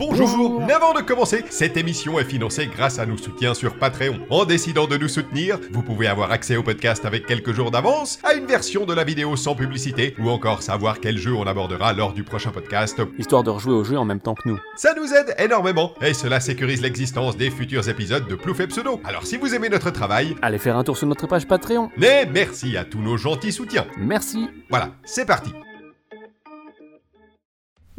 Bonjour Mais avant de commencer, cette émission est financée grâce à nos soutiens sur Patreon. En décidant de nous soutenir, vous pouvez avoir accès au podcast avec quelques jours d'avance, à une version de la vidéo sans publicité, ou encore savoir quel jeu on abordera lors du prochain podcast. Histoire de rejouer au jeu en même temps que nous. Ça nous aide énormément, et cela sécurise l'existence des futurs épisodes de Plouf et Pseudo. Alors si vous aimez notre travail, Allez faire un tour sur notre page Patreon. mais merci à tous nos gentils soutiens. Merci. Voilà, c'est parti.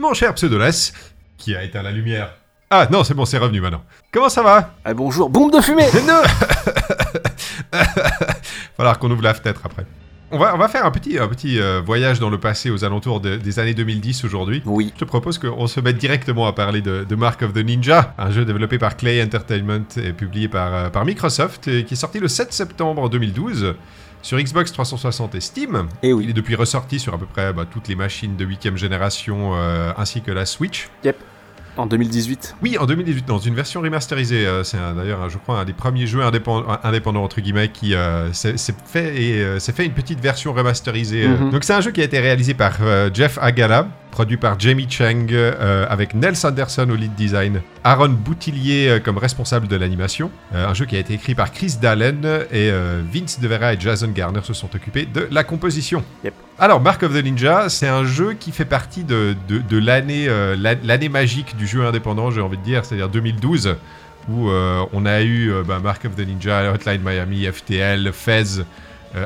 Mon cher Pseudoless, qui a éteint la lumière. Ah non, c'est bon, c'est revenu maintenant. Comment ça va Ah, bonjour, bombe de fumée Non Falloir qu'on ouvre la fenêtre après. On va, on va faire un petit, un petit euh, voyage dans le passé aux alentours de- des années 2010 aujourd'hui. Oui. Je te propose qu'on se mette directement à parler de, de Mark of the Ninja, un jeu développé par Clay Entertainment et publié par, euh, par Microsoft, et qui est sorti le 7 septembre 2012 sur Xbox 360 et Steam. Et Il oui. est depuis ressorti sur à peu près bah, toutes les machines de 8ème génération euh, ainsi que la Switch. Yep. En 2018. Oui, en 2018, dans une version remasterisée. euh, c'est d'ailleurs, je crois, un des premiers jeux indépend- indépendants, entre guillemets, qui euh, s'est fait, et, euh, s'est fait une petite version remasterisée. euh. Mhm. Donc, c'est un jeu qui a été réalisé par Jeff Agala, produit par Jamie Chang, euh, avec Nels Anderson au lead design, Aaron Boutillier euh, comme responsable de l'animation. Euh, un jeu qui a été écrit par Chris Dallen et Vince DeVera et Jason Garner se sont occupés de la composition. Yep. Alors, Mark of the Ninja, c'est un jeu qui fait partie de, de, de l'année la- l'année magique du jeu indépendant, j'ai envie de dire, c'est-à-dire 2012, où on a eu bah, Mark of the Ninja, Hotline Miami, FTL, Fez,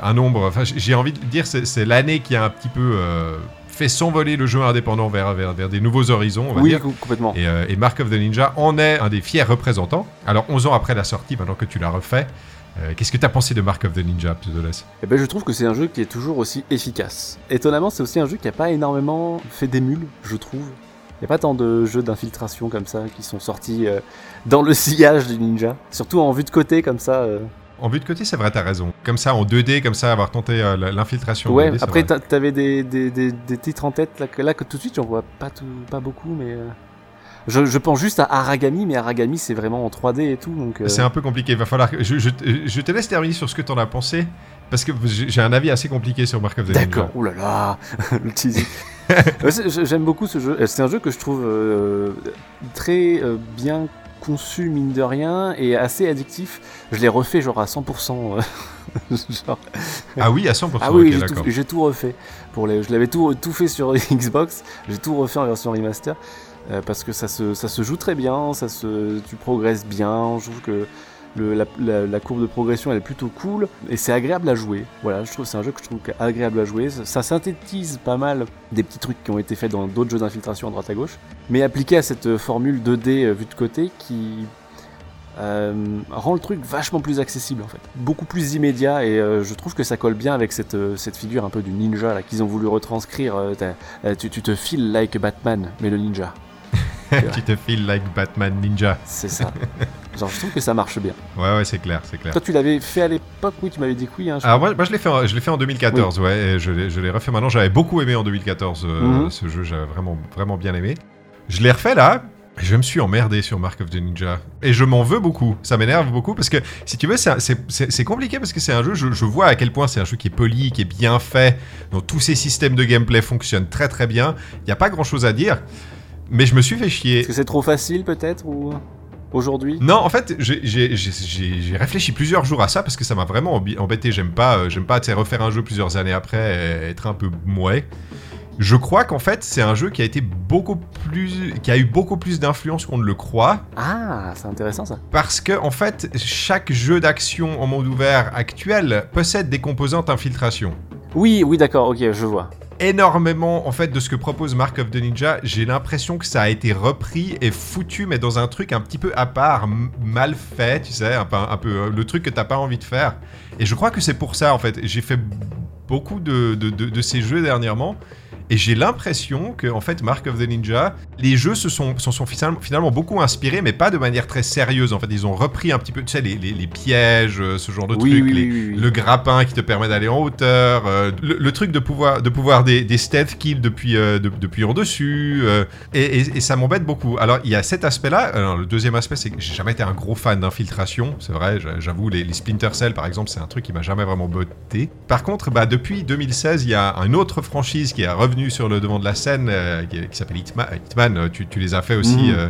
un nombre. Enfin, j'ai envie de dire, c'est c'est l'année qui a un petit peu fait s'envoler le jeu indépendant vers, vers, vers des nouveaux horizons, on va Oui, dire. complètement. Et, euh, et Mark of the Ninja en est un des fiers représentants. Alors, 11 ans après la sortie, maintenant que tu l'as refait, euh, qu'est-ce que tu as pensé de Mark of the Ninja, Pseudoless? Eh ben, je trouve que c'est un jeu qui est toujours aussi efficace. Étonnamment, c'est aussi un jeu qui a pas énormément fait d'émules, je trouve. Il n'y a pas tant de jeux d'infiltration comme ça qui sont sortis euh, dans le sillage du ninja. Surtout en vue de côté comme ça. euh. En vue de côté, c'est vrai, t'as raison. Comme ça, en 2D, comme ça, avoir tenté euh, l'infiltration. Ouais, 2D, c'est après t'avais des, des, des, des titres en tête là que, là, que tout de suite j'en vois pas, tout, pas beaucoup, mais. euh, Je, je pense juste à Aragami, mais Aragami c'est vraiment en 3D et tout, donc. euh, C'est un peu compliqué. Il va falloir je, je, je te laisse terminer sur ce que t'en as pensé. Parce que j'ai un avis assez compliqué sur Mark of the. D'accord, oulala, le teasing. Ouais, c'est- je- J'aime beaucoup ce jeu. C'est un jeu que je trouve euh, très euh, bien conçu, mine de rien, et assez addictif. Je l'ai refait genre à 100%. euh, genre- Ah oui, à 100%. Ah oui, tout, j'ai tout refait. Pour les, je l'avais tout, tout fait sur Xbox, j'ai tout refait en version remaster. euh, parce que ça se, ça se joue très bien, ça se, tu progresses bien. Je trouve que la, courbe de progression elle est plutôt cool et c'est agréable à jouer. Voilà, je trouve c'est un jeu que je trouve agréable à jouer. Ça, synthétise pas mal des petits trucs qui ont été faits dans d'autres jeux d'infiltration à droite à gauche, mais appliqué à cette formule 2D euh, vue de côté qui euh, rend le truc vachement plus accessible en fait, beaucoup plus immédiat et euh, je trouve que ça colle bien avec cette, figure un peu du ninja là qu'ils ont voulu retranscrire. tu te files like Batman, mais le ninja, tu te feel like Batman Ninja. c'est ça. Genre je trouve que ça marche bien. Ouais, ouais, c'est clair, c'est clair. Toi tu l'avais fait à l'époque, oui tu m'avais dit que oui. Hein, je Alors moi, moi, je l'ai fait, en- je fait en 2014, ouais, et je l'ai, refait maintenant. J'avais beaucoup aimé en 2014 euh, Mhm. ce jeu, j'avais vraiment, vraiment bien aimé. Je l'ai refait là, je me suis emmerdé sur Mark of the Ninja. Et je m'en veux beaucoup, ça m'énerve beaucoup, parce que si tu veux, c'est compliqué parce que c'est un jeu, je, je vois à quel point c'est un jeu qui est poli, qui est bien fait, dont tous ces systèmes de gameplay fonctionnent très très bien. Il n'y a pas grand chose à dire, mais je me suis fait chier. Est-ce que c'est trop facile peut-être ou aujourd'hui? Non, en fait, j'ai- réfléchi plusieurs jours à ça parce que ça m'a vraiment embêté. J'aime pas, euh, j'aime pas refaire un jeu plusieurs années après et être un peu mouais. Je crois qu'en fait, c'est un jeu qui a été beaucoup plus, qui a eu beaucoup plus d'influence qu'on ne le croit, Ah, c'est intéressant ça. parce que en fait, chaque jeu d'action en monde ouvert actuel possède des composantes infiltration. Oui, oui d'accord, ok, je vois. Énormément en fait de ce que propose Mark of the Ninja. J'ai l'impression que ça a été repris et foutu, mais dans un truc un petit peu à part, mal fait, tu sais, un peu, euh, le truc que t'as pas envie de faire. Et je crois que c'est pour ça en fait. J'ai fait beaucoup de- de ces jeux dernièrement. Et j'ai l'impression que, en fait, Mark of the Ninja, les jeux se sont, se sont finalement, beaucoup inspirés, mais pas de manière très sérieuse. En fait, ils ont repris un petit peu, tu sais, les, les- les pièges, euh, ce genre de Oui, trucs, oui, les- oui, oui, oui. le grappin qui te permet d'aller en hauteur, euh, le, le truc de pouvoir, de pouvoir des, des stealth kills depuis, euh, de- depuis en dessus, euh, et, et- et ça m'embête beaucoup. Alors, il y a cet aspect-là. Alors, le deuxième aspect, c'est que j'ai jamais été un gros fan d'infiltration, c'est vrai, j'a- j'avoue, les, les Splinter Cell, par exemple, c'est un truc qui m'a jamais vraiment botté. Par contre, bah, depuis 2016, il y a une autre franchise qui est revenue sur le devant de la scène, euh, qui, qui s'appelle Hitman. Hitman, euh, tu, tu les as fait aussi, Mhm. euh,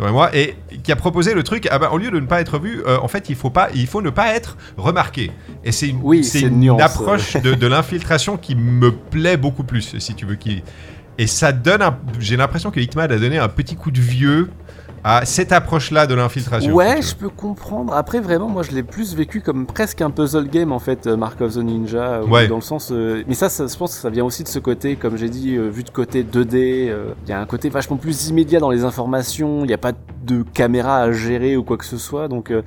Mhm. moi, et qui a proposé le truc. Ah bah, au lieu de ne pas être vu, euh, en fait, il faut pas, il faut ne pas être remarqué. Et c'est une, Oui, c'est c'est une une nuance, approche de, de l'infiltration qui me plaît beaucoup plus, si tu veux. Qui... Et ça donne, un- j'ai l'impression que Hitman a donné un petit coup de vieux à cette approche-là de l'infiltration. Ouais, si je peux comprendre. Après, vraiment, moi, je l'ai plus vécu comme presque un puzzle game, en fait, euh, Mark of the Ninja. euh, Ouais. Dans le sens. euh, Mais ça, ça, je pense que ça vient aussi de ce côté, comme j'ai dit, euh, vu de côté 2D. euh, Il y a un côté vachement plus immédiat dans les informations. Il n'y a pas de caméra à gérer ou quoi que ce soit. Donc, euh,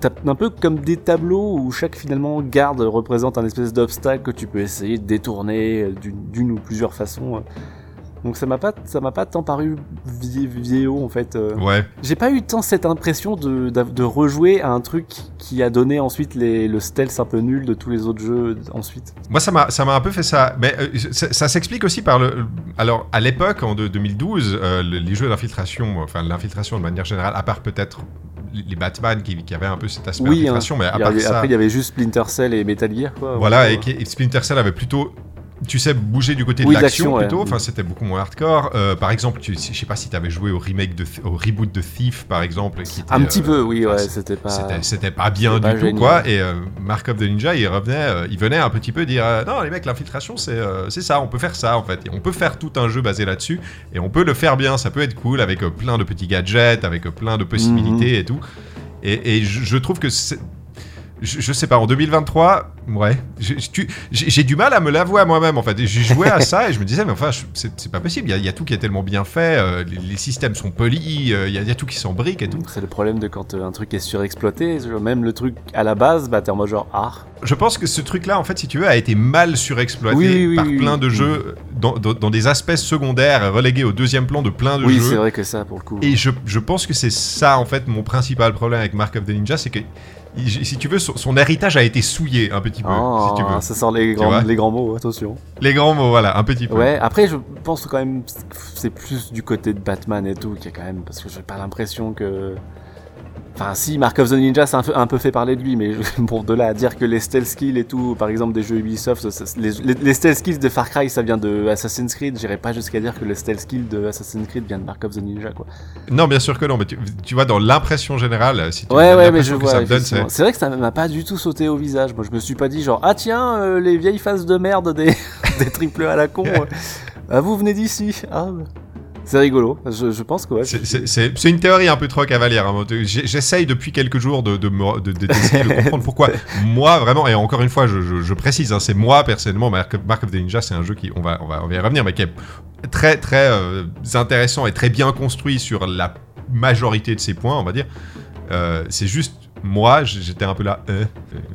t'as un peu comme des tableaux où chaque, finalement, garde représente un espèce d'obstacle que tu peux essayer de détourner d'une ou plusieurs façons. Donc ça m'a pas ça m'a pas tant paru vie- vieillot en fait. euh. Ouais. J'ai pas eu tant cette impression de, de rejouer à un truc qui a donné ensuite les, le stealth un peu nul de tous les autres jeux ensuite. Moi, ça m'a, ça m'a un peu fait ça. Mais euh, ça, ça s'explique aussi par le. Alors, à l'époque, en de- 2012, euh, le- les jeux d'infiltration, enfin l'infiltration de manière générale, à part peut-être les Batman qui, qui avaient un peu cet aspect Oui, hein. d'infiltration, mais à part avait- ça, Après il y avait juste Splinter Cell et Metal Gear quoi. voilà, Ouais. et, qui- et Splinter Cell avait plutôt. Tu sais, bouger du côté Oui, de l'action ouais. plutôt, enfin c'était beaucoup moins hardcore. Euh, par exemple, tu, je sais pas si tu avais joué au remake de au reboot de Thief par exemple, qui était, Un euh, petit peu, oui, ouais, c'était pas. C'était, c'était pas bien du pas tout, génial. quoi. Et euh, Mark of the Ninja, il revenait, euh, il venait un petit peu dire euh, Non, les mecs, l'infiltration, c'est, euh, c'est ça, on peut faire ça, en fait. Et on peut faire tout un jeu basé là-dessus. Et on peut le faire bien, ça peut être cool, avec euh, plein de petits gadgets, avec euh, plein de possibilités et tout. Et, et je, je trouve que. Je, je sais pas, en 2023, ouais, j'ai du mal à me l'avouer à moi-même en fait. J'ai joué à ça et je me disais, mais enfin, c'est pas possible. Il y, a, il y a tout qui est tellement bien fait, euh, les, les systèmes sont polis, euh, il y, a, il y a tout qui s'embrique et tout. C'est le problème de quand euh, un truc est surexploité. Même le truc à la base, bah t'es en mode genre ah. Je pense que ce truc-là, en fait, si tu veux, a été mal surexploité Oui, par oui, plein de jeux, dans, dans- dans des aspects secondaires, relégués au deuxième plan de plein de Oui, c'est jeux. vrai que ça pour le coup. Et je, je pense que c'est ça, en fait, mon principal problème avec Mark of the Ninja, c'est que, il- si tu veux, son, son héritage a été souillé un petit peu, Ah, si tu veux. ça sort grands, les grands mots, attention. Les grands mots, voilà, un petit peu. Ouais, après je pense quand même c'est plus du côté de Batman et tout qui est quand même parce que j'ai pas l'impression que Enfin, si, Mark of the Ninja, c'est un, peu- un peu fait parler de lui, mais bon, de là à dire que les stealth skills et tout, par exemple des jeux Ubisoft, ça- les, les- les stealth skills de Far Cry, ça vient de Assassin's Creed, j'irais pas jusqu'à dire que le stealth skill de Assassin's Creed vient de Mark of the Ninja, quoi. Non, bien sûr que non, mais tu, tu vois, dans l'impression générale, si tu Ouais, ouais, mais je vois. c'est. vrai que ça m'a pas du tout sauté au visage. Moi, je me suis pas dit genre, ah tiens, euh, les vieilles faces de merde des, des triple A à la con. euh, ah, vous venez d'ici. Ah, bah. C'est rigolo. Je, je pense que ouais. C'est- une théorie un peu trop cavalière. hein. J'essaye depuis quelques jours de, de, me- de- de- d'essayer de comprendre pourquoi moi vraiment et encore une fois je, je- je précise hein, c'est moi personnellement Mark, Mark of the Ninja c'est un jeu qui on va on va on va y revenir mais qui est très très euh, intéressant et très bien construit sur la majorité de ses points on va dire. Euh, c'est juste moi j'étais un peu là euh,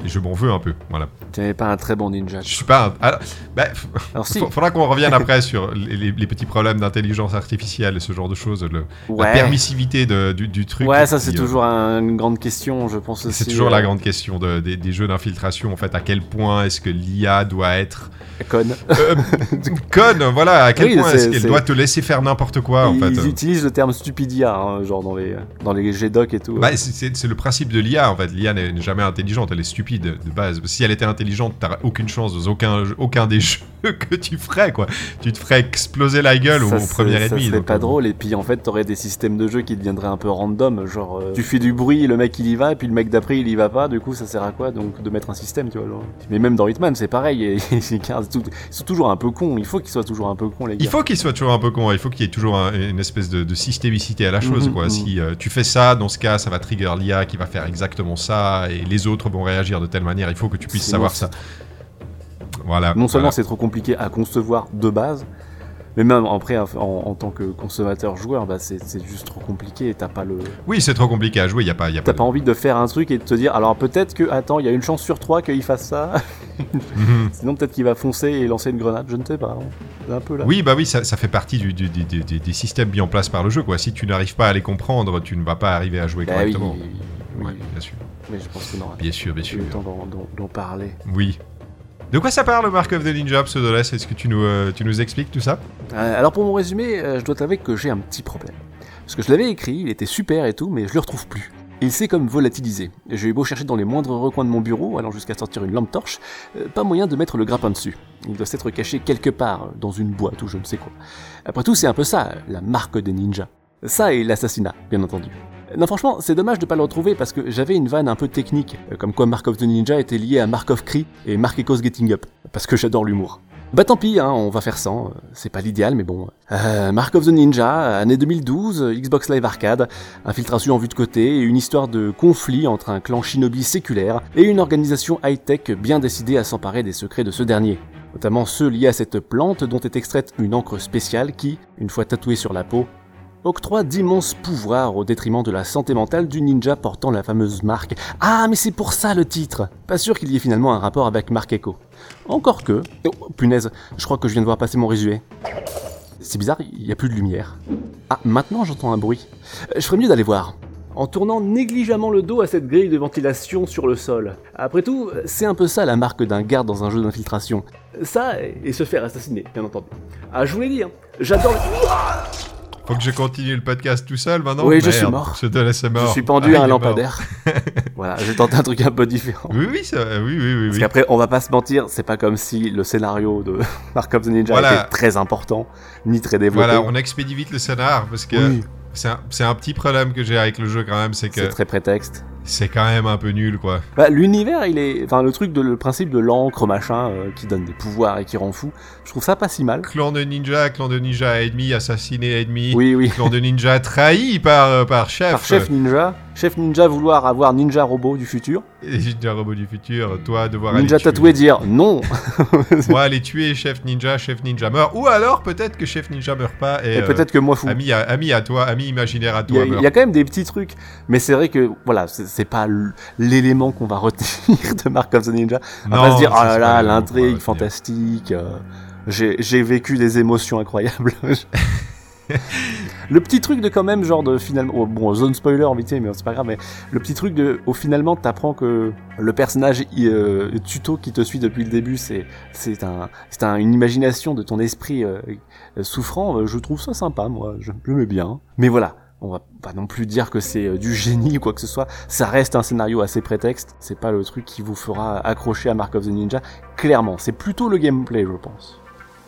et je m'en veux un peu voilà. Tu n'avais pas un très bon ninja. Je suis pas un, alors, bah, Alors si, Fa- Faudra qu'on revienne après sur les, petits problèmes d'intelligence artificielle et ce genre de choses, le- la permissivité de- du, du truc. Ouais, ça c'est euh, toujours un- une grande question, je pense aussi. C'est toujours euh, la grande question de- des, des jeux d'infiltration. En fait, à quel point est-ce que l'IA doit être Conne. euh, conne Voilà, à quel Oui, point est-ce qu'elle doit te laisser faire n'importe quoi, en Ils fait. utilisent le terme stupidia, hein, genre dans les dans les GDoc et tout. Bah, c'est le principe de l'IA en fait. L'IA n'est jamais intelligente, elle est stupide de base. Si elle était intelligente, t'aurais aucune chance dans aucun, aucun des jeux que tu ferais quoi. Tu te ferais exploser la gueule au, ça, au premier ennemi. Ça serait pas euh, drôle, et puis en fait, t'aurais des systèmes de jeu qui deviendraient un peu random, genre euh, tu fais du bruit, le mec il y va, et puis le mec d'après il y va pas, du coup ça sert à quoi donc de mettre un système, tu vois. genre? Mais même dans Hitman, c'est pareil, tout- ils sont toujours un peu cons, il faut qu'ils soient toujours un peu cons, les gars. Il faut qu'il soit toujours un peu con, il faut qu'il y ait toujours un- une espèce de, de systémicité à la chose. Mhm, quoi. mhm. Si euh, tu fais ça, dans ce cas, ça va trigger l'IA qui va faire exactement ça, et les autres vont réagir de telle manière, il faut que tu puisses savoir ça. Voilà. Non seulement voilà. c'est trop compliqué à concevoir de base, mais même après, en, en tant que consommateur-joueur, bah, c'est juste trop compliqué t'as pas le. Oui, c'est trop compliqué à jouer, il n'y a pas... Y a T'as pas pas envie de faire un truc et de te dire, alors peut-être que, attends, il y a une chance sur trois qu'il fasse ça, sinon peut-être qu'il va foncer et lancer une grenade, je ne sais pas. hein. Un peu là. Oui, bah oui, ça, ça fait partie du, du- du- du- du- des systèmes mis en place par le jeu. Quoi. Si tu n'arrives pas à les comprendre, tu ne vas pas arriver à jouer Bah oui, correctement. oui, oui, Ouais, bien sûr. mais je pense qu'on aura Bien sûr, bien sûr. le temps d'en- parler. Oui. De quoi ça parle, Mark of the Ninja, Pseudoless Est-ce que tu nous, euh, tu nous expliques tout ça? Euh, alors pour mon résumé, euh, je dois t'avouer que j'ai un petit problème. Parce que je l'avais écrit, il était super et tout, mais je le retrouve plus. Il s'est comme volatilisé. J'ai eu beau chercher dans les moindres recoins de mon bureau, allant jusqu'à sortir une lampe torche, pas moyen de mettre le grappin dessus. Il doit s'être caché quelque part, dans une boîte ou je ne sais quoi. Après tout, c'est un peu ça, la marque des ninjas. Ça et l'assassinat, bien entendu. Non, franchement, c'est dommage de pas le retrouver parce que j'avais une vanne un peu technique, euh, comme quoi Mark of the Ninja était lié à Mark of Cree et Mark Echoes Getting Up, parce que j'adore l'humour. Bah tant pis, hein, on va faire sans, euh, c'est pas l'idéal, mais bon. Euh, Mark of the Ninja, année 2012, Xbox Live Arcade, infiltration en vue de côté et une histoire de conflit entre un clan shinobi séculaire et une organisation high-tech bien décidée à s'emparer des secrets de ce dernier. Notamment ceux liés à cette plante dont est extraite une encre spéciale qui, une fois tatouée sur la peau, octroie d'immenses pouvoirs au détriment de la santé mentale du ninja portant la fameuse marque. Ah, mais c'est pour ça le titre Pas sûr qu'il y ait finalement un rapport avec Mark Echo. Encore que... Oh, punaise, je crois que je viens de voir passer mon résumé. C'est bizarre, il n'y a plus de lumière. Ah, maintenant j'entends un bruit. Je ferais mieux d'aller voir. En tournant négligemment le dos à cette grille de ventilation sur le sol. Après tout, c'est un peu ça la marque d'un garde dans un jeu d'infiltration. Ça, et se faire assassiner, bien entendu. Ah, je vous l'ai dit, hein, j'adore... Faut que je continue le podcast tout seul maintenant Oui, je suis mort. Je te laisse mort. Je suis pendu Ah, à un lampadaire. voilà, j'ai tenté un truc un peu différent. Oui, oui, ça- oui, oui, oui. Parce oui. qu'après, on va pas se mentir, c'est pas comme si le scénario de Mark of the Ninja Voilà. était très important, ni très développé. Voilà, on expédie vite le scénar parce que Oui, c'est un, c'est un petit problème que j'ai avec le jeu quand même, c'est c'est que très prétexte. C'est quand même un peu nul quoi. Bah, L'univers, il est. Enfin, le truc de le principe de l'encre, machin, euh, qui donne des pouvoirs et qui rend fou, je trouve ça pas si mal. Clan de ninja, clan de ninja ennemi, assassiné ennemi. Oui, oui. Clan de ninja trahi par, euh, par chef. Par chef ninja, chef ninja vouloir avoir ninja robot du futur, Et ninja robot du futur, toi devoir ninja aller tuer- tatoué dire non, Moi aller tuer chef ninja, chef ninja meurt. Ou alors peut-être que chef ninja meurt pas et, et euh, peut-être que moi fou. ami, à, ami à toi, ami imaginaire à toi il y a quand même des petits trucs, mais c'est vrai que voilà, c'est pas l'élément qu'on va retenir de Mark of the Ninja. On va se dire, oh là là, l'intrigue fantastique, euh, j'ai j'ai vécu des émotions incroyables. le petit truc de quand même, genre de finalement, oh, bon, zone spoiler vite fait, mais c'est pas grave, mais le petit truc de, au finalement, t'apprends que le personnage euh, tuto qui te suit depuis le début, c'est c'est un, un, une imagination de ton esprit euh, souffrant. euh, Je trouve ça sympa, moi, je je mets bien. Mais voilà. On va pas non plus dire que c'est euh, du génie ou quoi que ce soit. Ça reste un scénario assez prétexte. C'est pas le truc qui vous fera accrocher à Mark of the Ninja. Clairement, c'est plutôt le gameplay, je pense.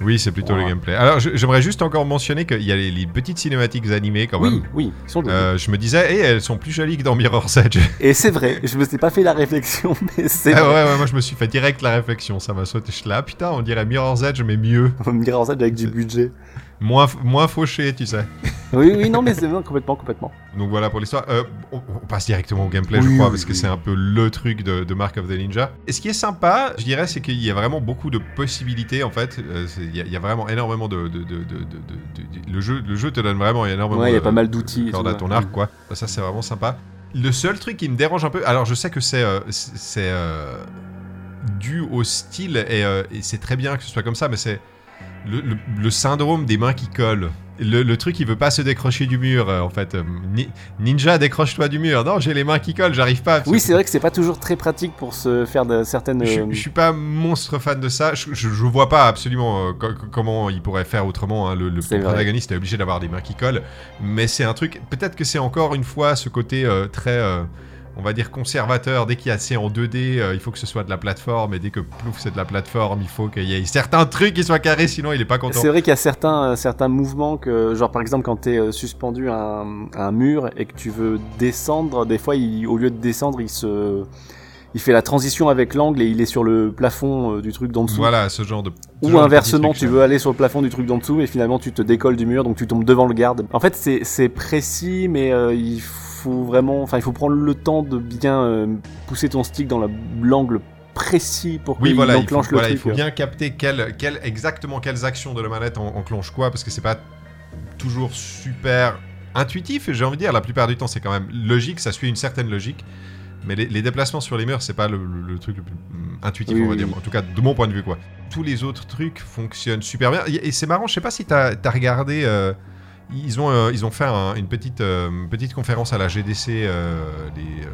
Oui, c'est plutôt Voilà. le gameplay. Alors j'aimerais juste encore mentionner qu'il y a les, les petites cinématiques animées quand même. Oui, oui, ils sont. Euh, je me disais, eh, elles sont plus jolies que dans Mirror's Edge. Et c'est vrai, je me suis pas fait la réflexion, mais c'est Ah vrai. ouais, ouais, moi je me suis fait direct la réflexion, ça m'a sauté. Je là, putain, on dirait Mirror's Edge, mais mieux. Dirait en avec du budget. Moins, moins fauché, tu sais. Oui, oui, non, mais c'est non, complètement, complètement. Donc voilà pour l'histoire. Euh, on, on passe directement au gameplay, je crois, oui, parce que c'est un peu le truc de, de Mark of the Ninja. Et ce qui est sympa, je dirais, c'est qu'il y a vraiment beaucoup de possibilités, en fait. Euh, Il y, a- il y a vraiment énormément de... de, de, de, de- de- de- le, jeu, le jeu te donne vraiment énormément Ouais, il y a pas mal d'outils. tout, à ton arc, quoi. Ça, c'est vraiment sympa. Le seul truc qui me dérange un peu, alors je sais que c'est euh, c'est c'est, euh, dû au style et, euh, et c'est très bien que ce soit comme ça, mais c'est le, le- le syndrome des mains qui collent. Le, le truc, il veut pas se décrocher du mur, euh, en fait. Euh, Ni- Ninja, décroche-toi du mur. Non, j'ai les mains qui collent, j'arrive pas. Oui, c'est vrai que c'est pas toujours très pratique pour se faire de certaines. Je, euh, je suis pas monstre fan de ça. Je, je, je vois pas absolument euh, co- co- comment il pourrait faire autrement. hein. Le, protagoniste est obligé d'avoir des mains qui collent. Mais c'est un truc. Peut-être que c'est encore une fois ce côté très. On va dire conservateur, dès qu'il y a c'est en 2D, euh, il faut que ce soit de la plateforme, et dès que plouf c'est de la plateforme, il faut qu'il y ait certains trucs qui soient carrés, sinon il est pas content. C'est vrai qu'il y a certains, euh, certains mouvements que, genre par exemple quand t'es euh, suspendu à un, à un mur et que tu veux descendre, des fois il- au lieu de descendre, il se, il fait la transition avec l'angle et il est sur le plafond du truc d'en dessous. Voilà, ce genre de. ce Ou genre inversement, tu veux aller sur le plafond du truc d'en dessous et finalement tu te décolles du mur donc tu tombes devant le garde. En fait, c'est c'est précis, mais il faut vraiment, enfin il faut prendre le temps de bien euh, pousser ton stick dans la- l'angle précis pour Oui, qu'il voilà, il faut, enclenche le voilà, il truc. faut bien capter quelle, quelle- exactement quelles actions de la manette en- enclenchent quoi, parce que c'est pas toujours super intuitif, et j'ai envie de dire, la plupart du temps, c'est quand même logique, ça suit une certaine logique, mais les, les déplacements sur les murs, c'est pas le, le- le truc le plus intuitif, Oui, on va oui, dire, en tout cas de mon point de vue, quoi. Tous les autres trucs fonctionnent super bien, et, et c'est marrant, je sais pas si t'as as regardé... euh, ils ont, euh, ils ont fait un- une petite, euh, petite conférence à la GDC, euh, les, euh,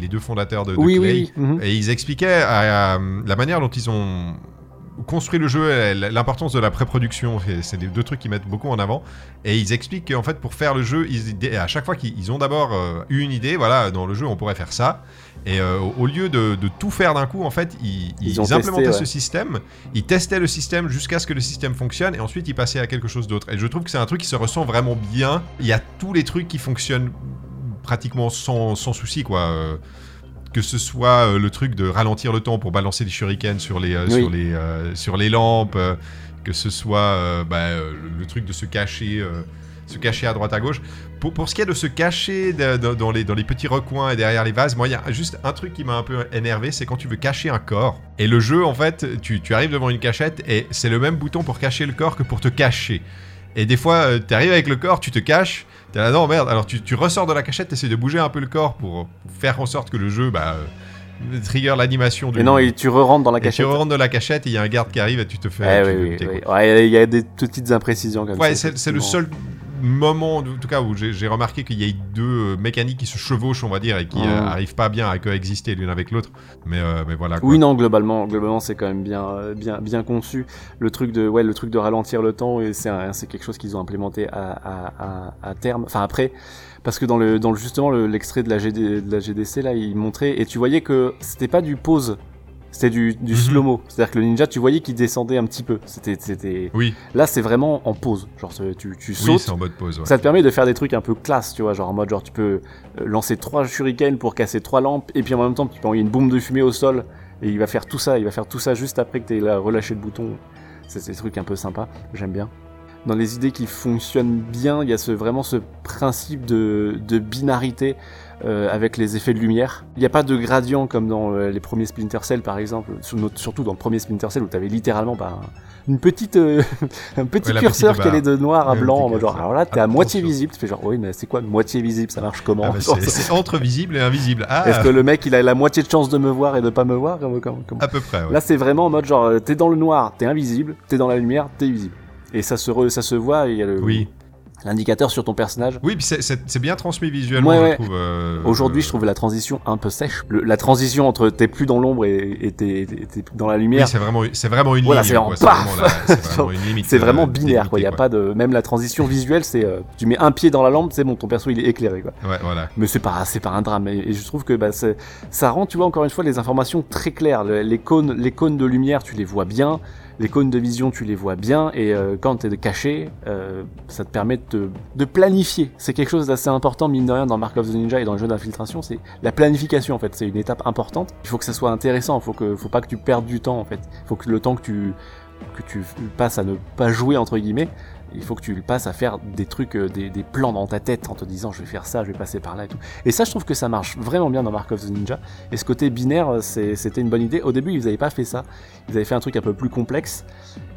les deux fondateurs de, de Oui, Clay, oui, oui. mhm. et ils expliquaient à- à, la manière dont ils ont construit le jeu, l'importance de la pré-production, c'est- des deux trucs qu'ils mettent beaucoup en avant. Et ils expliquent qu'en fait, pour faire le jeu, ils, à chaque fois qu'ils ils ont d'abord euh, eu une idée, voilà, dans le jeu, on pourrait faire ça. Et euh, au- lieu de, de tout faire d'un coup, en fait, ils, Ils ils ont testé, implémentaient ouais. ce système, ils testaient le système jusqu'à ce que le système fonctionne, et ensuite ils passaient à quelque chose d'autre. Et je trouve que c'est un truc qui se ressent vraiment bien. Il y a tous les trucs qui fonctionnent pratiquement sans, sans souci, quoi. Que ce soit euh, le truc de ralentir le temps pour balancer des shurikens sur les, euh, Oui. sur les, euh, sur les lampes, que ce soit bah, le, le truc de se cacher, se cacher à droite à gauche. Pour, pour ce qui est de se cacher de- de- dans, les, dans les petits recoins et derrière les vases, moi il y a juste un truc qui m'a un peu énervé, c'est quand tu veux cacher un corps. Et le jeu, en fait, tu, tu arrives devant une cachette et c'est le même bouton pour cacher le corps que pour te cacher. Et des fois, tu arrives avec le corps, tu te caches, t'es là, non merde, alors tu, tu ressors de la cachette, t'essaies de bouger un peu le corps pour, pour faire en sorte que le jeu bah, euh, trigger l'animation du. Et non, et tu re-rentres dans la et tu cachette. rentres de la cachette et il y a un garde qui arrive et tu te fais. Eh tu oui, te- oui, t'es oui. con. Ouais, Il y a des petites imprécisions comme Ouais, ça. c'est c'est le effectivement. seul moment, en tout cas, où j'ai remarqué qu'il y a deux euh, mécaniques qui se chevauchent, on va dire, et qui Mhm. euh, arrivent pas bien à coexister l'une avec l'autre. Mais, euh, mais voilà. Quoi. Oui, non, globalement, globalement, c'est quand même bien, bien, bien conçu. Le truc de, ouais, le truc de ralentir le temps, c'est, quelque chose qu'ils ont implémenté à, à, à, à terme. Enfin après, parce que dans le, dans le justement le- l'extrait de la GD, de la GDC là, il montrait et tu voyais que c'était pas du pause, c'était du, du Mhm. slow-mo. C'est-à-dire que le ninja, tu voyais qu'il descendait un petit peu. C'était, c'était. Oui, Là, c'est vraiment en pause. Genre, tu, tu sautes. en mode pause. ouais. Ça te permet de faire des trucs un peu classe, tu vois, genre en mode genre tu peux euh, lancer trois shurikens pour casser trois lampes et puis en même temps tu peux envoyer une bombe de fumée au sol et il va faire tout ça, il va faire tout ça juste après que tu aies relâché le bouton. C'est c'est des trucs un peu sympas, j'aime bien. Dans les idées qui fonctionnent bien, il y a ce, vraiment ce principe de, de binarité euh, avec les effets de lumière. Il n'y a pas de gradient comme dans euh, les premiers Splinter Cell par exemple, surtout dans le premier Splinter Cell où tu avais littéralement bah, une petite, euh, un petit Ouais, curseur petite qui allait de noir à blanc. en mode genre, alors là, t'es à moitié visible. Tu fais genre, oui, mais c'est quoi moitié visible Ça marche comment Ah, bah, c'est entre visible et invisible. Ah, Est-ce que le mec il a la moitié de chance de me voir et de pas me voir comme, comme- comme- à peu près. ouais. Là, c'est vraiment en mode genre, euh, t'es dans le noir, t'es invisible, t'es dans la lumière, t'es visible. Et ça se, re- ça se voit, il y a le- Oui. l'indicateur sur ton personnage. Oui, puis c'est- bien transmis visuellement, Ouais, je ouais. trouve. euh, Aujourd'hui, euh, je trouve la transition un peu sèche. Le- la transition entre t'es plus dans l'ombre et t'es dans la Oui, lumière, c'est vraiment, c'est vraiment une Voilà, c'est vraiment, vraiment une limite. c'est vraiment euh, binaire. Quoi. Il y a pas de, même la transition visuelle, c'est euh, tu mets un pied dans la lampe, c'est bon, ton perso il est éclairé. Quoi. Ouais, voilà. Mais c'est pas, c'est pas un drame. Et, et je trouve que bah, ça rend, tu vois, encore une fois, les informations très claires. Le- les, cônes, les cônes de lumière, tu les vois bien. Les cônes de vision, tu les vois bien. Et euh, quand tu es caché, euh, ça te permet de, de planifier. C'est quelque chose d'assez important, mine de rien, dans Mark of the Ninja et dans le jeu d'infiltration. C'est la planification, en fait. C'est une étape importante. Il faut que ça soit intéressant. Il faut, que, faut pas que tu perdes du temps, en fait. Il faut que le temps que tu, que tu passes à ne pas jouer, entre guillemets, il faut que tu le passes à faire des trucs, euh, des, des plans dans ta tête en te disant je vais faire ça, je vais passer par là et tout. Et ça, je trouve que ça marche vraiment bien dans Mark of the Ninja. Et ce côté binaire, euh, c'était une bonne idée. Au début, ils n'avaient pas fait ça. Ils avaient fait un truc un peu plus complexe.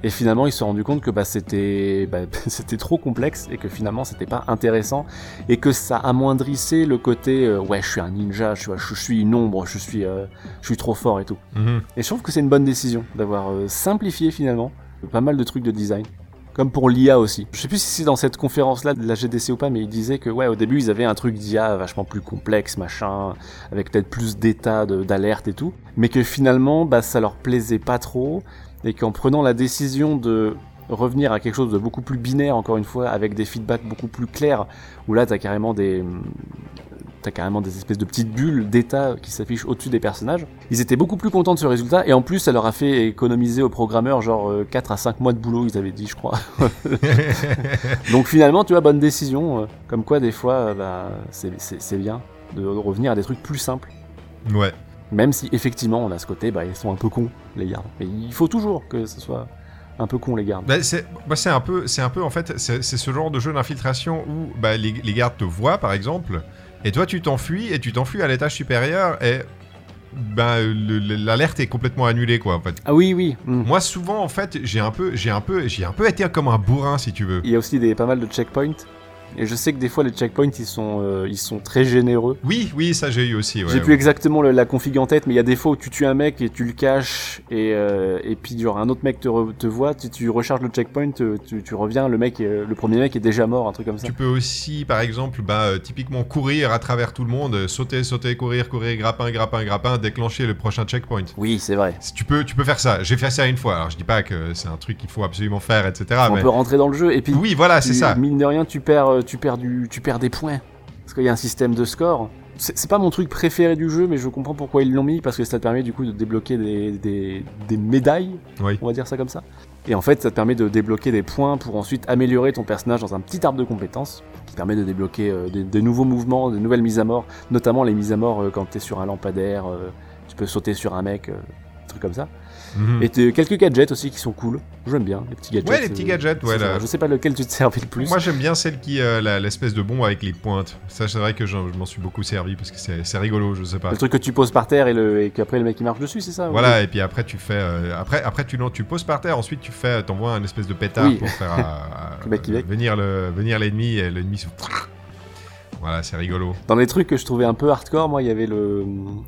Et finalement, ils se sont rendus compte que bah, c'était bah, c'était trop complexe et que finalement, c'était pas intéressant. Et que ça amoindrissait le côté euh, ouais, je suis un ninja, je suis, je suis une ombre, je suis, euh, je suis trop fort et tout. Mhm. Et je trouve que c'est une bonne décision d'avoir euh, simplifié finalement pas mal de trucs de design. Comme pour l'IA aussi. Je sais plus si c'est dans cette conférence-là de la GDC ou pas, mais ils disaient que ouais, au début ils avaient un truc d'IA vachement plus complexe, machin, avec peut-être plus d'états, d'alerte et tout, mais que finalement bah ça leur plaisait pas trop, et qu'en prenant la décision de revenir à quelque chose de beaucoup plus binaire encore une fois, avec des feedbacks beaucoup plus clairs, où là t'as carrément des t'as carrément des espèces de petites bulles d'état qui s'affichent au-dessus des personnages. Ils étaient beaucoup plus contents de ce résultat, et en plus, ça leur a fait économiser aux programmeurs genre euh, 4 à 5 mois de boulot, ils avaient dit, je crois. Donc finalement, tu vois, bonne décision. euh, Comme quoi, des fois, euh, bah, c'est- bien de revenir à des trucs plus simples. ouais. Même si, effectivement, on a ce côté, bah, ils sont un peu cons, les gardes. Mais il faut toujours que ce soit un peu con, les gardes. Bah, c'est bah, c'est un peu, c'est un peu en fait, c'est c'est ce genre de jeu d'infiltration où bah, les, les gardes te voient par exemple, et toi tu t'enfuis et tu t'enfuis à l'étage supérieur et le- l'alerte est complètement annulée quoi en fait. Ah oui, oui. hmm. Moi souvent en fait j'ai un peu, j'ai un peu, j'ai un peu été comme un bourrin si tu veux. Il y a aussi des, pas mal de checkpoints Et je sais que des fois les checkpoints ils sont, euh, ils sont très généreux. Oui, oui, ça j'ai eu aussi. Ouais, J'ai ouais. plus exactement le- la config en tête, mais il y a des fois où tu tues un mec et tu le caches, et, euh, et puis genre un autre mec te, re- te voit, tu, tu recharges le checkpoint, euh, tu, tu reviens, le mec, le premier mec est déjà mort, un truc comme ça. Tu peux aussi, par exemple, bah, typiquement courir à travers tout le monde, sauter, sauter, courir, courir, grappin, grappin, grappin, déclencher le prochain checkpoint. Oui, c'est vrai. Si Tu peux, tu peux faire ça. J'ai fait ça une fois. Alors je dis pas que c'est un truc qu'il faut absolument faire, etc. On mais peut rentrer dans le jeu, et puis oui, voilà, c'est ça. mine de rien, tu perds, tu perds du, tu perds des points, parce qu'il y a un système de score. C'est pas mon truc préféré du jeu, mais je comprends pourquoi ils l'ont mis, parce que ça te permet du coup de débloquer des, des, des médailles, Oui. on va dire ça comme ça. Et en fait, ça te permet de débloquer des points pour ensuite améliorer ton personnage dans un petit arbre de compétences, qui permet de débloquer euh, des, des nouveaux mouvements, de nouvelles mises à mort, notamment les mises à mort euh, quand t'es sur un lampadaire, euh, tu peux sauter sur un mec, euh, des trucs comme ça. Et quelques gadgets aussi qui sont cool, j'aime bien, les petits gadgets. Ouais, les petits euh, gadgets, ouais, ça. Je sais pas lequel tu te servais le plus. Moi j'aime bien celle qui, euh, la- l'espèce de bombe avec les pointes. Ça c'est vrai que je m'en suis beaucoup servi parce que c'est rigolo, je sais pas. Le truc que tu poses par terre et, le, et qu'après le mec il marche dessus, c'est ça Voilà, et puis après tu fais, euh, après, après tu, tu poses par terre, ensuite tu fais, t'envoies un espèce de pétard Oui. pour faire euh, Le mec euh, le, venir l'ennemi et l'ennemi se. Voilà, c'est rigolo. Dans les trucs que je trouvais un peu hardcore, moi il y avait le,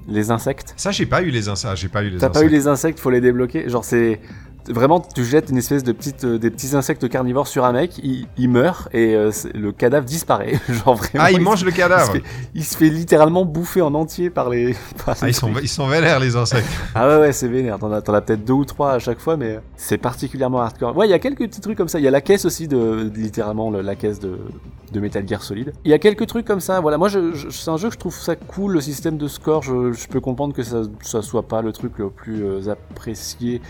les insectes. Ça j'ai pas eu les insectes, j'ai pas eu les T'as pas eu les insectes, faut les débloquer. Genre c'est vraiment tu jettes une espèce de petite euh, des petits insectes carnivores sur un mec, il, il meurt et euh, le cadavre disparaît. Genre vraiment. Ah, il mange le il se, cadavre. fait, il se fait littéralement bouffer en entier par les. par Ah, les ils sont, ils sont vénères les insectes. Ah ouais ouais c'est vénère. T'en as, peut-être deux ou trois à chaque fois, mais c'est particulièrement hardcore. Ouais, il y a quelques petits trucs comme ça. Il y a la caisse aussi de littéralement le- la caisse de de Metal Gear Solid. Il y a quelques trucs comme ça. Voilà, moi je, je- c'est un jeu que je trouve ça cool le système de score. Je, je peux comprendre que ça ça soit pas le truc le plus euh, apprécié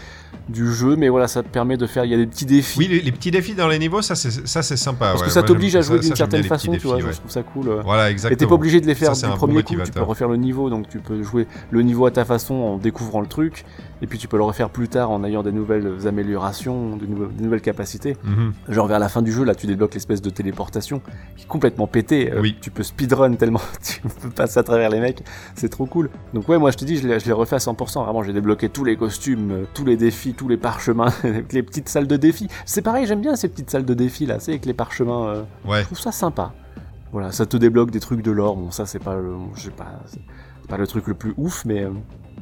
du jeu, mais voilà, ça te permet de faire. Il y a des petits défis. Oui, les, les petits défis dans les niveaux, ça c'est ça c'est sympa. Parce ouais. que ça t'oblige à jouer d'une certaine façon, tu vois. Je trouve ça cool. euh. Voilà, Et exactement. t'es pas obligé de les faire Ça, du bon premier coup, tu peux refaire le niveau, donc tu peux jouer le niveau à ta façon en découvrant le truc, et puis tu peux le refaire plus tard en ayant des nouvelles améliorations, de des nouvelles capacités. Mhm. Genre vers la fin du jeu, là tu débloques l'espèce de téléportation qui est complètement pété. Euh, Oui. Tu peux speedrun tellement tu peux passer à travers les mecs, c'est trop cool. Donc ouais, moi je te dis, je l'ai refait à 100%. Vraiment, j'ai débloqué tous les costumes, euh, tous les défis, tous les parchemins, les petites salles de défis. C'est pareil, j'aime bien ces petites salles de défis là, c'est avec les parchemins. euh, Ouais. je trouve ça sympa. Voilà, ça te débloque des trucs de l'or. Bon, ça c'est pas, le, je sais pas, pas le truc le plus ouf, mais, euh,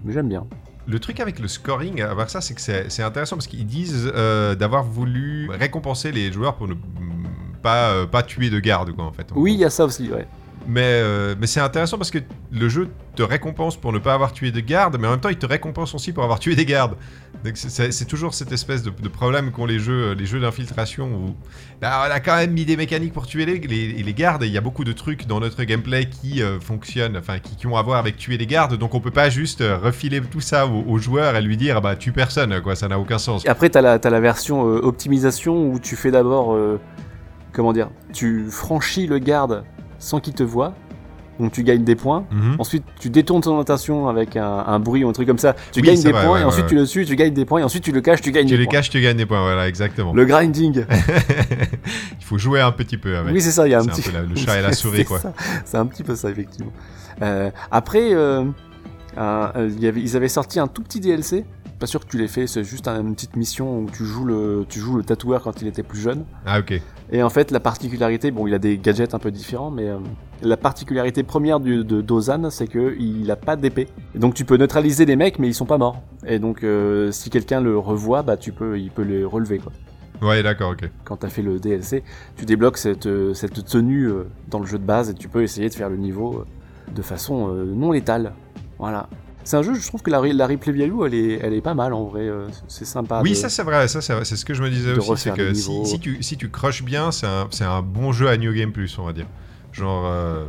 mais j'aime bien. Le truc avec le scoring, à part ça, c'est que c'est intéressant parce qu'ils disent euh, d'avoir voulu récompenser les joueurs pour ne pas, euh, pas tuer de garde, quoi, en fait. Oui, il y a ça aussi, ouais. Mais, euh, mais c'est intéressant parce que le jeu te récompense pour ne pas avoir tué de garde, mais en même temps, il te récompense aussi pour avoir tué des gardes. Donc c'est- toujours cette espèce de, problème qu'ont les jeux, les jeux d'infiltration où bah, on a quand même mis des mécaniques pour tuer les, les, gardes il y a beaucoup de trucs dans notre gameplay qui euh, fonctionnent, enfin qui, ont à voir avec tuer les gardes, donc on peut pas juste euh, refiler tout ça au, joueur et lui dire bah tue personne, quoi, ça n'a aucun sens. Et après, t'as la, t'as la version optimisation où tu fais d'abord, comment dire, tu franchis le garde sans qu'il te voie, donc tu gagnes des points. Mhm. Ensuite, tu détournes ton attention avec un, un bruit ou un truc comme ça, tu Oui, gagnes des points, ouais, et ensuite ouais. tu le suis, tu gagnes des points, et ensuite tu le caches, tu gagnes Tu des les points. caches, tu gagnes des points, voilà, exactement. Le grinding. Il faut jouer un petit peu avec. Oui, c'est ça, il y a un petit. peu la- le chat et la souris, quoi. C'est un petit peu ça, effectivement. Euh, après, euh, euh, ils avaient sorti un tout petit DLC. Pas sûr que tu l'aies fait, c'est juste un- une petite mission où tu joues le, tu joues le tatoueur quand il était plus jeune. Ah ok. Et en fait, la particularité, bon, il a des gadgets un peu différents, mais euh, la particularité première du, de Dozan, c'est que il a pas d'épée. Et Donc tu peux neutraliser les mecs, mais ils sont pas morts. Et donc euh, si quelqu'un le revoit, bah tu peux, il peut les relever quoi. Ouais, d'accord, ok. Quand t'as fait le DLC, tu débloques cette, euh, cette tenue dans le jeu de base et tu peux essayer de faire le niveau de façon non létale. Voilà. C'est un jeu, je trouve que la, re- la replay value, elle est, elle est pas mal en vrai. euh, c'est sympa. oui, de- ça c'est vrai, ça c'est ce que je me disais aussi, c'est que si, si tu, si tu croches bien, c'est un, un bon jeu à New Game Plus, on va dire. Genre, euh,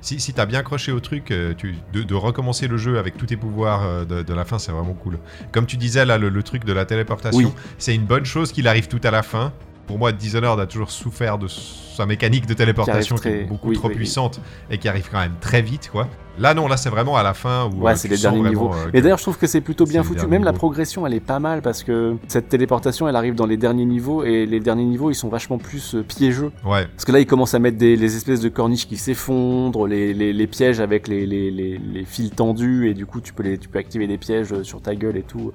si, si t'as bien croché au truc, euh, tu, de, de recommencer le jeu avec tous tes pouvoirs de, de la fin, c'est vraiment cool. Comme tu disais là, le, le truc de la téléportation, Oui. c'est une bonne chose qu'il arrive tout à la fin. Pour moi, Dishonored a toujours souffert de sa mécanique de téléportation qui, est beaucoup oui, trop oui, oui. puissante et qui arrive quand même très vite, quoi. Là, non, là, c'est vraiment à la fin où. Ouais, euh, c'est les derniers niveaux. euh, Et que- d'ailleurs, je trouve que c'est plutôt bien foutu. Même la progression, elle est pas mal parce que cette téléportation, elle arrive dans les derniers niveaux et les derniers niveaux, ils sont vachement plus euh, piégeux. Ouais. Parce que là, ils commencent à mettre des les espèces de corniches qui s'effondrent, les, les, les pièges avec les, les, fils tendus et du coup, tu peux les tu peux activer des pièges euh, sur ta gueule et tout.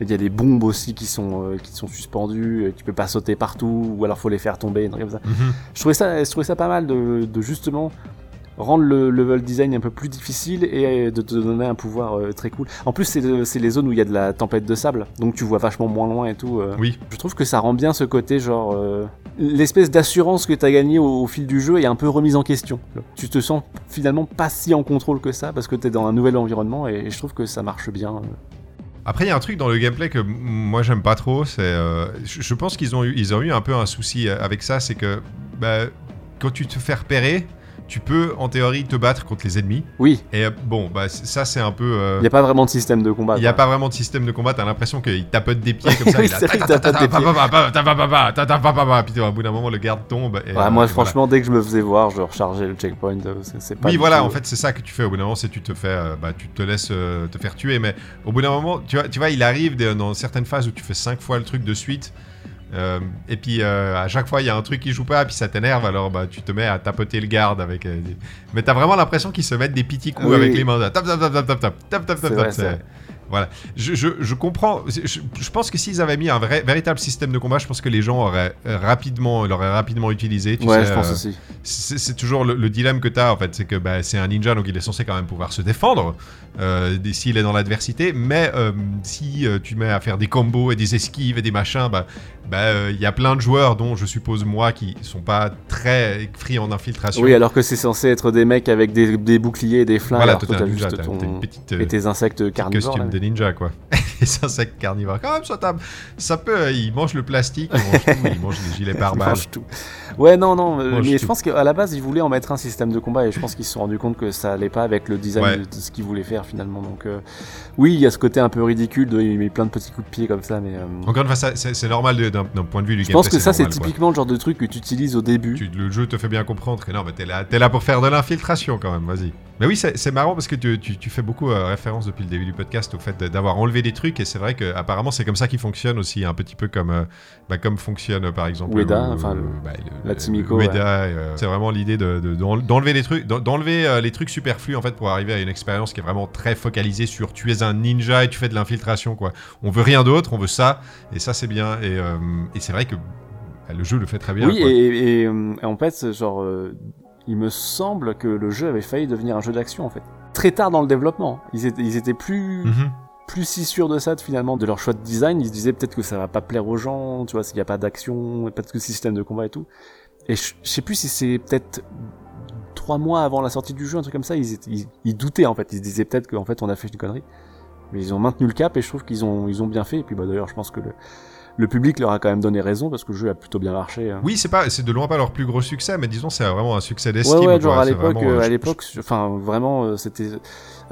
Il y a des bombes aussi qui sont euh, qui sont suspendues. euh, Tu peux pas sauter partout ou alors faut les faire tomber. Mhm. Je trouvais ça, je trouvais ça pas mal de, de justement rendre le level design un peu plus difficile et de te donner un pouvoir euh, très cool. En plus, c'est le- c'est les zones où il y a de la tempête de sable, donc tu vois vachement moins loin et tout. euh. Oui. Je trouve que ça rend bien ce côté genre euh, l'espèce d'assurance que t'as gagné au, au fil du jeu est un peu remise en question. Tu te sens finalement pas si en contrôle que ça parce que t'es dans un nouvel environnement et, et je trouve que ça marche bien. Après, il y a un truc dans le gameplay que moi j'aime pas trop. C'est, euh, je pense qu'ils ont eu, ils ont eu un peu un souci euh, avec ça, c'est que bah, quand tu te fais repérer, tu peux en théorie te battre contre les ennemis. Oui, Et euh, bon, bah ça c'est un peu. euh, il n'y a pas vraiment de système de combat. Il n'y a pas vraiment de système de combat, t'as l'impression qu'il tapote des pieds comme ça. Oui, il a Puis au bout d'un moment, le garde tombe. et, Ouais, euh, moi, et franchement, dès que je me faisais voir, je rechargeais le checkpoint. euh, C'est pas Oui, voilà, tout- en fait, c'est ça que tu fais au bout d'un moment, c'est tu te fais, euh, bah, tu te laisses euh, te faire tuer, mais au bout d'un moment, tu vois, tu vois, il arrive des- dans certaines phases où tu fais cinq fois le truc de suite, euh, et puis euh, à chaque fois il y a un truc qui joue pas, puis ça t'énerve, alors bah tu te mets à tapoter le garde avec, euh, des- mais t'as vraiment l'impression qu'ils se mettent des petits coups Oui. avec les mains, tap tap tap tap tap tap tap tap tap Voilà, je, je, je comprends. Je, je pense que s'ils avaient mis un vrai, véritable système de combat, je pense que les gens auraient rapidement, l'auraient rapidement utilisé. Tu Ouais, sais, je pense euh, aussi. c'est toujours le, le dilemme que tu as en fait, c'est que bah, c'est un ninja donc il est censé quand même pouvoir se défendre euh, s'il est dans l'adversité, mais euh, si euh, tu mets à faire des combos et des esquives et des machins, bah bah, il y a plein de joueurs dont je suppose moi qui sont pas très free en infiltration. Oui, alors que c'est censé être des mecs avec des, des boucliers et des flingues. voilà, toi ninja, juste ton... une petite Et tes insectes carnivores. costume là. de ninja quoi. les insectes carnivores, quand même ça tape. Ça peut, euh, ils mangent le plastique, ils mangent tout, ils mangent les gilets Ils pare-balles. mangent tout. Ouais, non, non, euh, mais tout. je pense qu'à la base, ils voulaient en mettre un système de combat et je pense qu'ils se sont rendus compte que ça allait pas avec le design Ouais. de, ce qu'ils voulaient faire finalement. Donc, euh, oui, il y a ce côté un peu ridicule de il met plein de petits coups de pied comme ça, mais. euh, Encore une fois, c'est normal d'un point de vue du je pense que ça, c'est quoi. typiquement le genre de truc que tu utilises au début. Tu- le jeu te fait bien comprendre que non, mais t'es là, là pour faire de l'infiltration quand même, vas-y. Mais oui, c'est marrant parce que tu, tu- tu fais beaucoup euh, référence depuis le début du podcast au fait d'avoir enlevé des trucs et c'est vrai que apparemment c'est comme ça qu'il fonctionne aussi, un petit peu comme, bah, comme fonctionne par exemple enfin, bah, le- la le- Team Ico, Ueda, ouais. euh, c'est vraiment l'idée de- de- d'enlever les trucs, d'en- d'enlever euh, les trucs superflus en fait pour arriver à une expérience qui est vraiment très focalisée sur tu es un ninja et tu fais de l'infiltration quoi. On veut rien d'autre, on veut ça et ça c'est bien et, euh, et c'est vrai que bah, le jeu le fait très bien. oui, quoi. et, et, en fait, genre, euh, il me semble que le jeu avait failli devenir un jeu d'action en fait. Très tard dans le développement, ils étaient, ils étaient plus, Mhm. Plus si sûrs de ça de, finalement de leur choix de design. Ils se disaient peut-être que ça va pas plaire aux gens, tu vois, s'il y a pas d'action, pas de système de combat et tout. Et je, je sais plus si c'est peut-être trois mois avant la sortie du jeu, un truc comme ça, ils, ils, ils doutaient en fait. Ils se disaient peut-être qu'en fait on a fait une connerie. Mais ils ont maintenu le cap et je trouve qu'ils ont, ils ont bien fait. Et puis bah d'ailleurs, je pense que le, le public leur a quand même donné raison parce que le jeu a plutôt bien marché. hein. Oui, c'est pas, c'est de loin pas leur plus gros succès, mais disons c'est vraiment un succès d'estime. Ouais, ouais, genre à l'époque, euh, euh, à l'époque, enfin vraiment, euh, c'était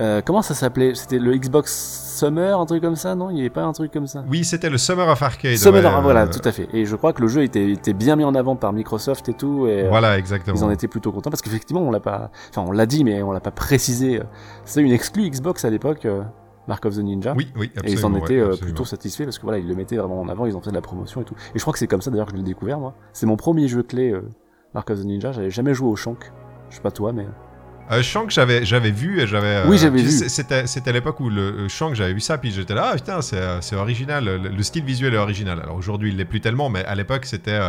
euh, comment ça s'appelait? C'était le Xbox Summer, un truc comme ça, non? Il y avait pas un truc comme ça Oui, c'était le Summer of Arcade. Summer, ouais, voilà, tout à fait. Et je crois que le jeu était, était bien mis en avant par Microsoft et tout, et Voilà, exactement. ils en étaient plutôt contents parce qu'effectivement, on l'a pas, enfin on l'a dit, mais on l'a pas précisé. C'était une exclue Xbox à l'époque, Mark of the Ninja. Oui, oui, Et ils en absolument, étaient ouais, euh, absolument. plutôt satisfaits parce que voilà, ils le mettaient vraiment en avant, ils en faisaient de la promotion et tout. Et je crois que c'est comme ça d'ailleurs que je l'ai découvert moi. C'est mon premier jeu clé, euh, Mark of the Ninja. J'avais jamais joué au Shank. Je sais pas toi, mais Euh, Shank, j'avais, j'avais vu et j'avais. Oui, j'avais vu. C'était, c'était à l'époque où le euh, Shank, j'avais vu ça, puis j'étais là, ah putain, c'est, euh, c'est original, le, le style visuel est original. Alors aujourd'hui, il l'est plus tellement, mais à l'époque, c'était.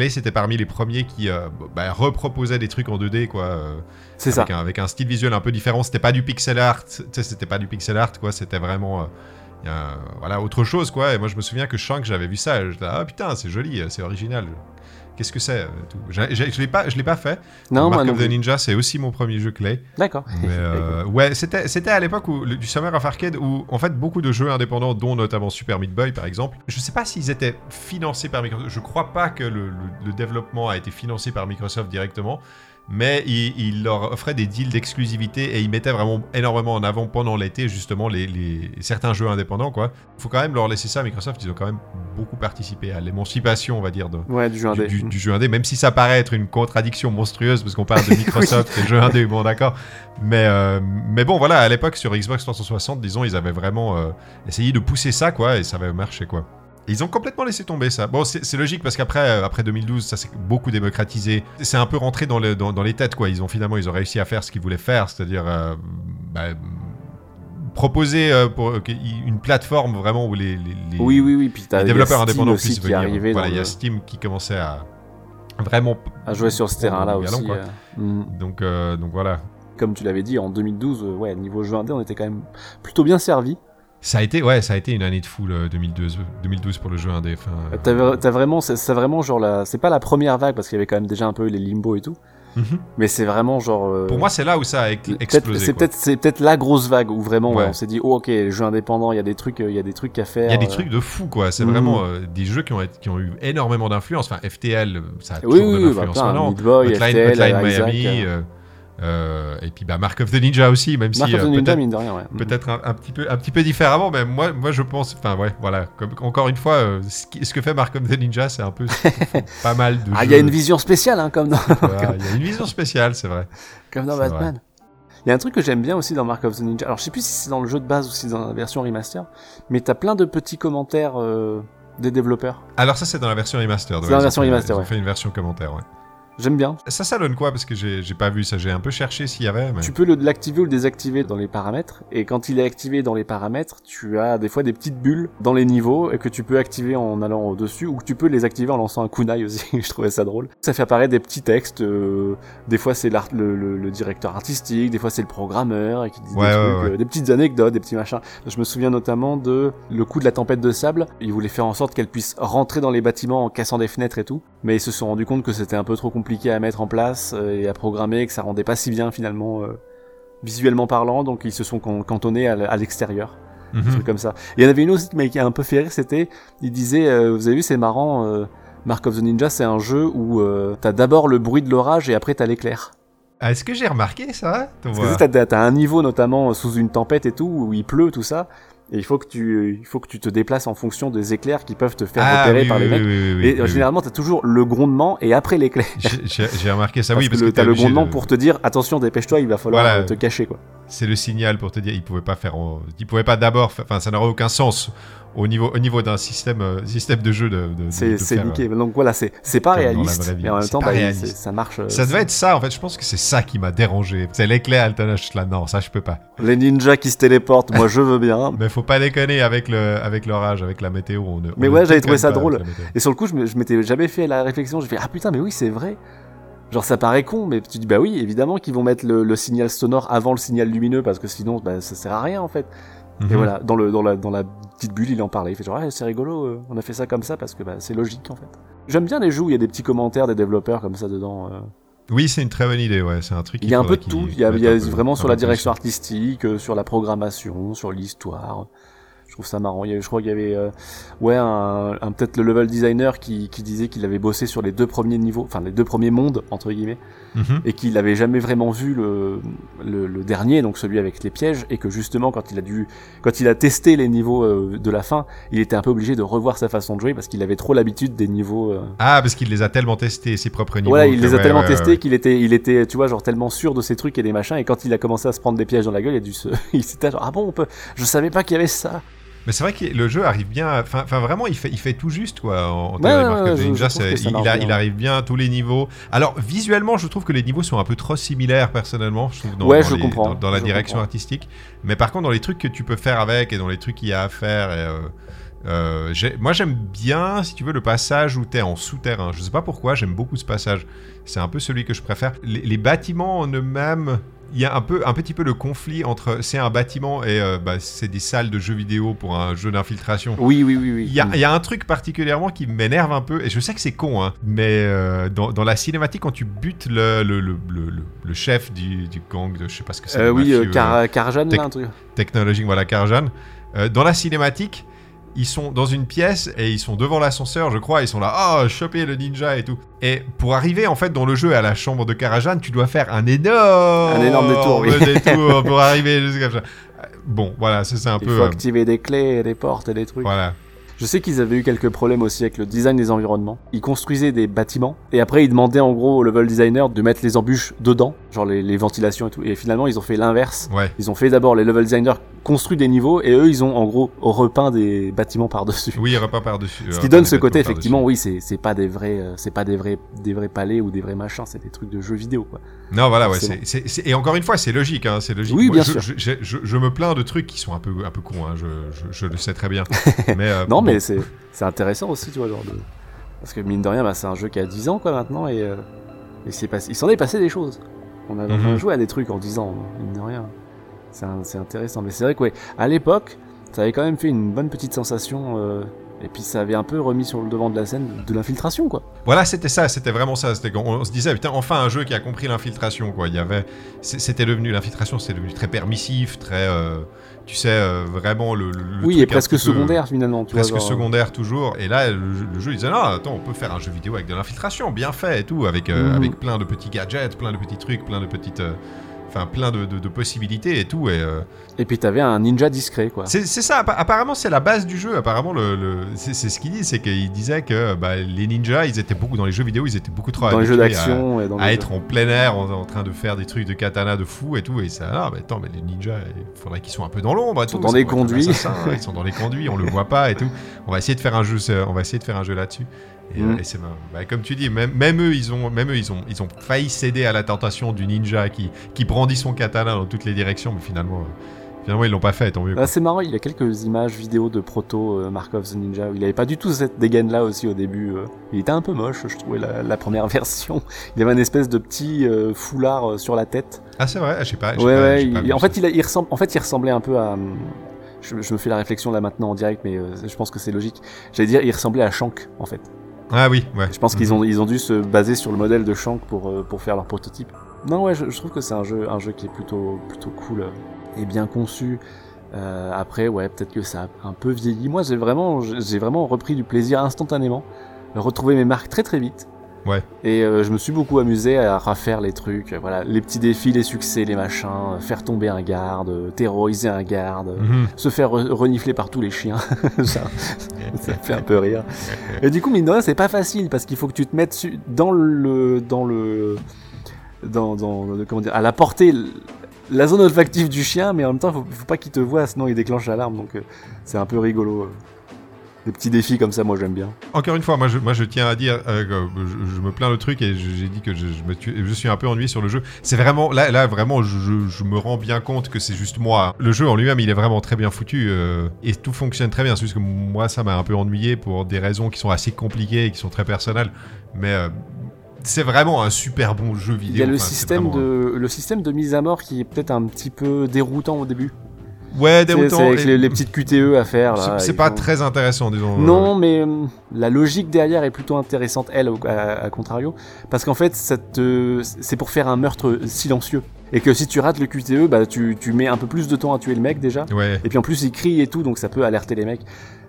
Euh, Clay, c'était parmi les premiers qui euh, bah, reproposaient des trucs en 2D, quoi. euh, c'est ça. avec Un, avec un style visuel un peu différent. C'était pas du pixel art, c'était pas du pixel art, quoi. C'était vraiment. euh, il y a, voilà, autre chose, quoi. Et moi, je me souviens que Shank, j'avais vu ça, j'étais ah putain, c'est joli, c'est original. Qu'est-ce que c'est euh, Je l'ai pas, je l'ai pas fait. Non, moi Mark non of the. Ninja, c'est aussi mon premier jeu Clay. D'accord. Mais euh, ouais, c'était c'était à l'époque où le- du Summer of Arcade où en fait beaucoup de jeux indépendants, dont notamment Super Meat Boy par exemple, je sais pas s'ils étaient financés par Microsoft. Je crois pas que le, le- le développement a été financé par Microsoft directement. Mais il, il leur offrait des deals d'exclusivité et il mettait vraiment énormément en avant pendant l'été justement les, les- certains jeux indépendants quoi. Faut quand même leur laisser ça. Microsoft, ils ont quand même beaucoup participé à l'émancipation, on va dire, de, Ouais, du jeu indé. du- du jeu indé, même si ça paraît être une contradiction monstrueuse parce qu'on parle de Microsoft et de jeux indé, bon d'accord. Mais, euh, mais bon, voilà, à l'époque sur Xbox 360, disons, ils avaient vraiment euh, essayé de pousser ça, quoi, et ça avait marché, quoi. Et ils ont complètement laissé tomber ça. Bon, c'est logique parce qu'après euh, après 2012, ça s'est beaucoup démocratisé. C'est un peu rentré dans, le, dans, dans les têtes, quoi. Ils ont finalement, ils ont réussi à faire ce qu'ils voulaient faire, c'est-à-dire euh, bah, proposer euh, pour, une plateforme vraiment où les, les- les- Oui, oui, oui. Puis t'as les il y a développeurs indépendants puissent venir. arrivait Voilà, il y a Steam qui commençait à vraiment à jouer sur ce terrain-là au galon, aussi. quoi. euh. Mm. donc euh, donc voilà. Comme tu l'avais dit, en 2012, euh, ouais, niveau jeu indé, on était quand même plutôt bien servi. Ça a été ouais, ça a été une année de fou le 2012 2012 pour le jeu indé. Enfin, euh, T'as vraiment, c'est vraiment genre la, c'est pas la première vague parce qu'il y avait quand même déjà un peu les limbo et tout, mhm. mais c'est vraiment genre. euh, Pour moi, c'est là où ça a explosé. c'est peut-être c'est peut-être la grosse vague où vraiment ouais, on s'est dit oh ok les jeux indépendants il y a des trucs euh, il y a des trucs à faire Il y a des euh, trucs de fou, quoi. C'est Mhm. vraiment euh, des jeux qui ont, été- qui ont eu énormément d'influence. Enfin, FTL, euh, ça a oui toujours oui, de bah, l'influence maintenant. Meat Boy, Hotline, FTL, Hotline Miami, euh, euh, et puis bah, Mark of the Ninja aussi, même Mark si euh, peut-être ouais. peut-être un, un petit peu un petit peu différemment mais moi moi je pense enfin ouais voilà comme encore une fois euh, ce, qui- ce que fait Mark of the Ninja c'est un peu pas mal de Ah il y a une vision spéciale hein, comme dans il y a une vision spéciale c'est vrai comme dans Batman. Il y a un truc que j'aime bien aussi dans Mark of the Ninja. Alors je sais plus si c'est dans le jeu de base ou si c'est dans la version remaster, mais t'as plein de petits commentaires euh, des développeurs. alors ça c'est dans la version C'est ouais, dans la version remastered, ils ont fait une version commentaire ouais J'aime bien. ça ça donne quoi? Parce que j'ai j'ai pas vu ça j'ai un peu cherché s'il y avait mais... Tu peux le- l'activer ou le désactiver dans les paramètres, et quand il est activé dans les paramètres, tu as des fois des petites bulles dans les niveaux et que tu peux activer en allant au-dessus, ou que tu peux les activer en lançant un kunai aussi, je trouvais ça drôle. Ça fait apparaître des petits textes, euh, des fois c'est l'art- le, le- le directeur artistique, des fois c'est le programmeur, et qui dit Ouais, des ouais, trucs, ouais. euh, des petites anecdotes, des petits machins. Je me souviens notamment de le coup de la tempête de sable, ils voulaient faire en sorte qu'elle puisse rentrer dans les bâtiments en cassant des fenêtres et tout, mais ils se sont rendus compte que c'était un peu trop compliqué à mettre en place euh, et à programmer, que ça rendait pas si bien finalement euh, visuellement parlant, donc ils se sont can- cantonnés à l'extérieur, truc comme ça. Il y en avait une aussi mais qui a un peu fait rire, c'était, il disait, euh, vous avez vu, c'est marrant, euh, Mark of the Ninja, c'est un jeu où euh, t'as d'abord le bruit de l'orage et après t'as l'éclair. Ah, est-ce que j'ai remarqué ça? Parce que t'as un niveau notamment sous une tempête et tout, où il pleut, tout ça, et il faut que tu, il faut que tu te déplaces en fonction des éclairs qui peuvent te faire ah, repérer oui, par les oui, mecs. oui, et généralement, t'as toujours le grondement et après l'éclair. J'ai- remarqué ça parce oui parce que, que le- t'as le grondement de- pour te dire attention, dépêche-toi, il va falloir Voilà. te cacher quoi. c'est le signal pour te dire il pouvait pas faire en- il pouvait pas d'abord enfin ça n'aurait aucun sens au niveau au niveau d'un système euh, système de jeu de, de- C'est niqué. Donc voilà, c'est pas réaliste, mais en même temps, bah, ça marche. euh, ça devait être ça en fait je pense que c'est ça qui m'a dérangé c'est l'éclair Altanache là non ça je peux pas Les ninjas qui se téléportent, moi je veux bien. mais faut pas déconner avec le avec l'orage avec la météo on ne- on Mais ne ouais, j'avais trouvé ça drôle. Et sur le coup, je m'étais jamais fait la réflexion. J'ai fait ah putain, mais oui, c'est vrai. Genre ça paraît con, mais tu dis bah oui, évidemment qu'ils vont mettre le, le signal sonore avant le signal lumineux parce que sinon bah, ça sert à rien en fait. Mhm. Et voilà, dans le dans la dans la petite bulle, il en parlait. Il fait genre ah, c'est rigolo, euh, on a fait ça comme ça parce que bah, c'est logique en fait. J'aime bien les jeux où il y a des petits commentaires des développeurs comme ça dedans. euh. oui c'est une très bonne idée ouais c'est un truc Il y a un peu de tout. Il y a, y a vraiment sur la direction artistique, euh, sur la programmation, sur l'histoire. Je trouve ça marrant. Il y a- je crois qu'il y avait euh, ouais un, un- peut-être le level designer qui, qui disait qu'il avait bossé sur les deux premiers niveaux, enfin les deux premiers mondes entre guillemets, Mhm. et qu'il avait jamais vraiment vu le, le, le dernier, donc celui avec les pièges, et que justement quand il a dû, quand il a testé les niveaux euh, de la fin, il était un peu obligé de revoir sa façon de jouer parce qu'il avait trop l'habitude des niveaux. euh, ah parce qu'il les a tellement testés ses propres niveaux voilà, il les a ouais, tellement ouais, testés ouais. qu'il était, il était, tu vois, genre tellement sûr de ses trucs et des machins. Et quand il a commencé à se prendre des pièges dans la gueule, il a dû se, il s'était genre ah bon, on peut, je savais pas qu'il y avait ça. Mais c'est vrai que le jeu arrive bien. Enfin, vraiment, il fait, il fait tout juste quoi. En, Ouais, ouais, je- je il, a- arrive bien à tous les niveaux. Alors visuellement, je trouve que les niveaux sont un peu trop similaires personnellement. Je trouve dans, je les- comprends, dans, dans la je direction comprends. artistique. Mais par contre, dans les trucs que tu peux faire avec et dans les trucs qu'il y a à faire. et, euh, euh, moi, j'aime bien, si tu veux, le passage où tu es en souterrain. Je sais pas pourquoi, j'aime beaucoup ce passage. C'est un peu celui que je préfère. Les, les bâtiments en eux-mêmes, il y a un, peu, un petit peu le conflit entre c'est un bâtiment et euh, bah, c'est des salles de jeux vidéo pour un jeu d'infiltration. Oui, oui, oui, oui. Il y, a, il y a un truc particulièrement qui m'énerve un peu, et je sais que c'est con, hein, mais euh, dans, dans la cinématique, quand tu butes le, le, le, le- chef du, du gang, de, je sais pas ce que c'est, Euh, oui, Car- Karjan, là, un truc. Technologique, voilà, Karjan. Dans la cinématique, ils sont dans une pièce et ils sont devant l'ascenseur, je crois, ils sont là, ah, choper le ninja et tout. Et pour arriver en fait dans le jeu à la chambre de Karajan, tu dois faire un énorme, Un énorme détour, oui. détour pour arriver jusqu'à ça. Bon, voilà, ça, c'est un Il peu. faut euh, activer des clés, des portes et des trucs. voilà. Je sais qu'ils avaient eu quelques problèmes aussi avec le design des environnements. Ils construisaient des bâtiments et après ils demandaient en gros au level designer de mettre les embûches dedans, genre les, les ventilations et tout. Et finalement ils ont fait l'inverse. Ouais. Ils ont fait d'abord les level designers construit des niveaux et eux ils ont en gros repeint des bâtiments par-dessus. Oui, pas par-dessus. Ce qui donne ce côté effectivement oui c'est c'est pas des vrais euh, c'est pas des vrais des vrais palais ou des vrais machins c'est des trucs de jeux vidéo quoi. Non, voilà, ouais. Et encore une fois, c'est logique, hein, c'est logique. Oui, Moi, bien je, sûr. Je, je- je- je me plains de trucs qui sont un peu, un peu cons, hein, je, le sais très bien. mais, euh, Non bon. mais c'est c'est intéressant aussi tu vois genre de... parce que mine de rien bah, c'est un jeu qui a 10 ans quoi maintenant et, euh, et passé... il s'en est passé des choses. On a, on a Mhm. joué à des trucs en 10 ans mine de rien. C'est intéressant mais c'est vrai que ouais, à l'époque ça avait quand même fait une bonne petite sensation euh, et puis ça avait un peu remis sur le devant de la scène de l'infiltration quoi. Voilà, c'était ça, c'était vraiment ça. C'était qu'on on se disait, putain, enfin un jeu qui a compris l'infiltration, quoi. Il y avait, c'était devenu l'infiltration, c'était devenu très permissif, très, euh, tu sais, euh, vraiment le. le- oui et presque peu- secondaire finalement tu Presque vois. genre, secondaire toujours. Et là, le, jeu- le jeu, il disait, non, attends, on peut faire un jeu vidéo avec de l'infiltration, bien fait et tout, avec, Mhm. avec plein de petits gadgets, plein de petits trucs, plein de petites. Enfin, plein de, de- de possibilités et tout. Et, euh, Et puis t'avais un ninja discret quoi. c'est ça, appa- apparemment c'est la base du jeu. Apparemment, le, le- c'est ce qu'il dit, c'est qu'il disait que bah, les ninjas, ils étaient beaucoup dans les jeux vidéo, ils étaient beaucoup trop Dans les jeux à- d'action et dans à les être en plein air en, en train de faire des trucs de katana de fou et tout et ça ah mais attends mais les ninjas il faudrait qu'ils soient un peu dans l'ombre et Ils sont dans un conduits. assassin, ils sont dans les conduits on le voit pas et tout on va essayer de faire un jeu on va essayer de faire un jeu là-dessus et, Mm. euh, et c'est marrant. Bah, comme tu dis même, même eux ils ont même eux ils ont ils ont failli céder à la tentation du ninja qui qui brandit son katana dans toutes les directions mais finalement euh, finalement ils l'ont pas fait tant mieux Ah, c'est marrant, il y a quelques images vidéo de proto euh, Mark of the Ninja. où Il avait pas du tout cette dégaine là aussi au début. euh. Il était un peu moche, je trouvais la, la première version. Il avait un espèce de petit euh, foulard euh, sur la tête. ah c'est vrai je sais pas Ouais, j'ai pas- ouais. j'ai pas il- en fait, il, a- il ressemble, en fait, il ressemblait un peu à. Je, je me fais la réflexion là maintenant en direct, mais euh, je pense que c'est logique. J'allais dire, il ressemblait à Shank en fait. Ah oui ouais Je pense qu'ils Mhm. ont, ils ont dû se baser sur le modèle de Shank pour, euh, pour faire leur prototype. Non, ouais, je, je trouve que c'est un jeu, un jeu qui est plutôt, plutôt cool euh, et bien conçu. Euh, après, ouais, peut-être que ça a un peu vieilli. Moi, j'ai vraiment, j'ai vraiment repris du plaisir instantanément, retrouvé mes marques très très vite. Ouais. Et euh, je me suis beaucoup amusé à refaire les trucs, euh, voilà, les petits défis, les succès, les machins, euh, faire tomber un garde, terroriser un garde, Mhm. se faire re- renifler par tous les chiens. ça, ça fait un peu rire. Et du coup, mine de rien, c'est pas facile parce qu'il faut que tu te mettes dans le, dans le, dans, dans comment dire, à la portée, la zone olfactive du chien, mais en même temps, faut, faut pas qu'il te voit, sinon il déclenche l'alarme. Donc, euh, c'est un peu rigolo. euh. Des petits défis comme ça, moi j'aime bien. Encore une fois, moi je, moi je tiens à dire, euh, que je, je me plains le truc et j'ai dit que je, je me tue- je suis un peu ennuyé sur le jeu. C'est vraiment, là, là vraiment, je, je- je me rends bien compte que c'est juste moi. Le jeu en lui-même, il est vraiment très bien foutu euh, et tout fonctionne très bien. C'est juste que moi, ça m'a un peu ennuyé pour des raisons qui sont assez compliquées et qui sont très personnelles. Mais euh, c'est vraiment un super bon jeu vidéo. Il y a le Enfin, système, vraiment- de, le système de mise à mort qui est peut-être un petit peu déroutant au début. Ouais, déroutant. c'est avec les, les petites QTE à faire. C'est pas font- très intéressant, disons. Non, mais hum, la logique derrière est plutôt intéressante, elle, à, à contrario. Parce qu'en fait, te- c'est pour faire un meurtre silencieux. Et que si tu rates le QTE, bah, tu, tu mets un peu plus de temps à tuer le mec déjà. Ouais. Et puis en plus, il crie et tout, donc ça peut alerter les mecs.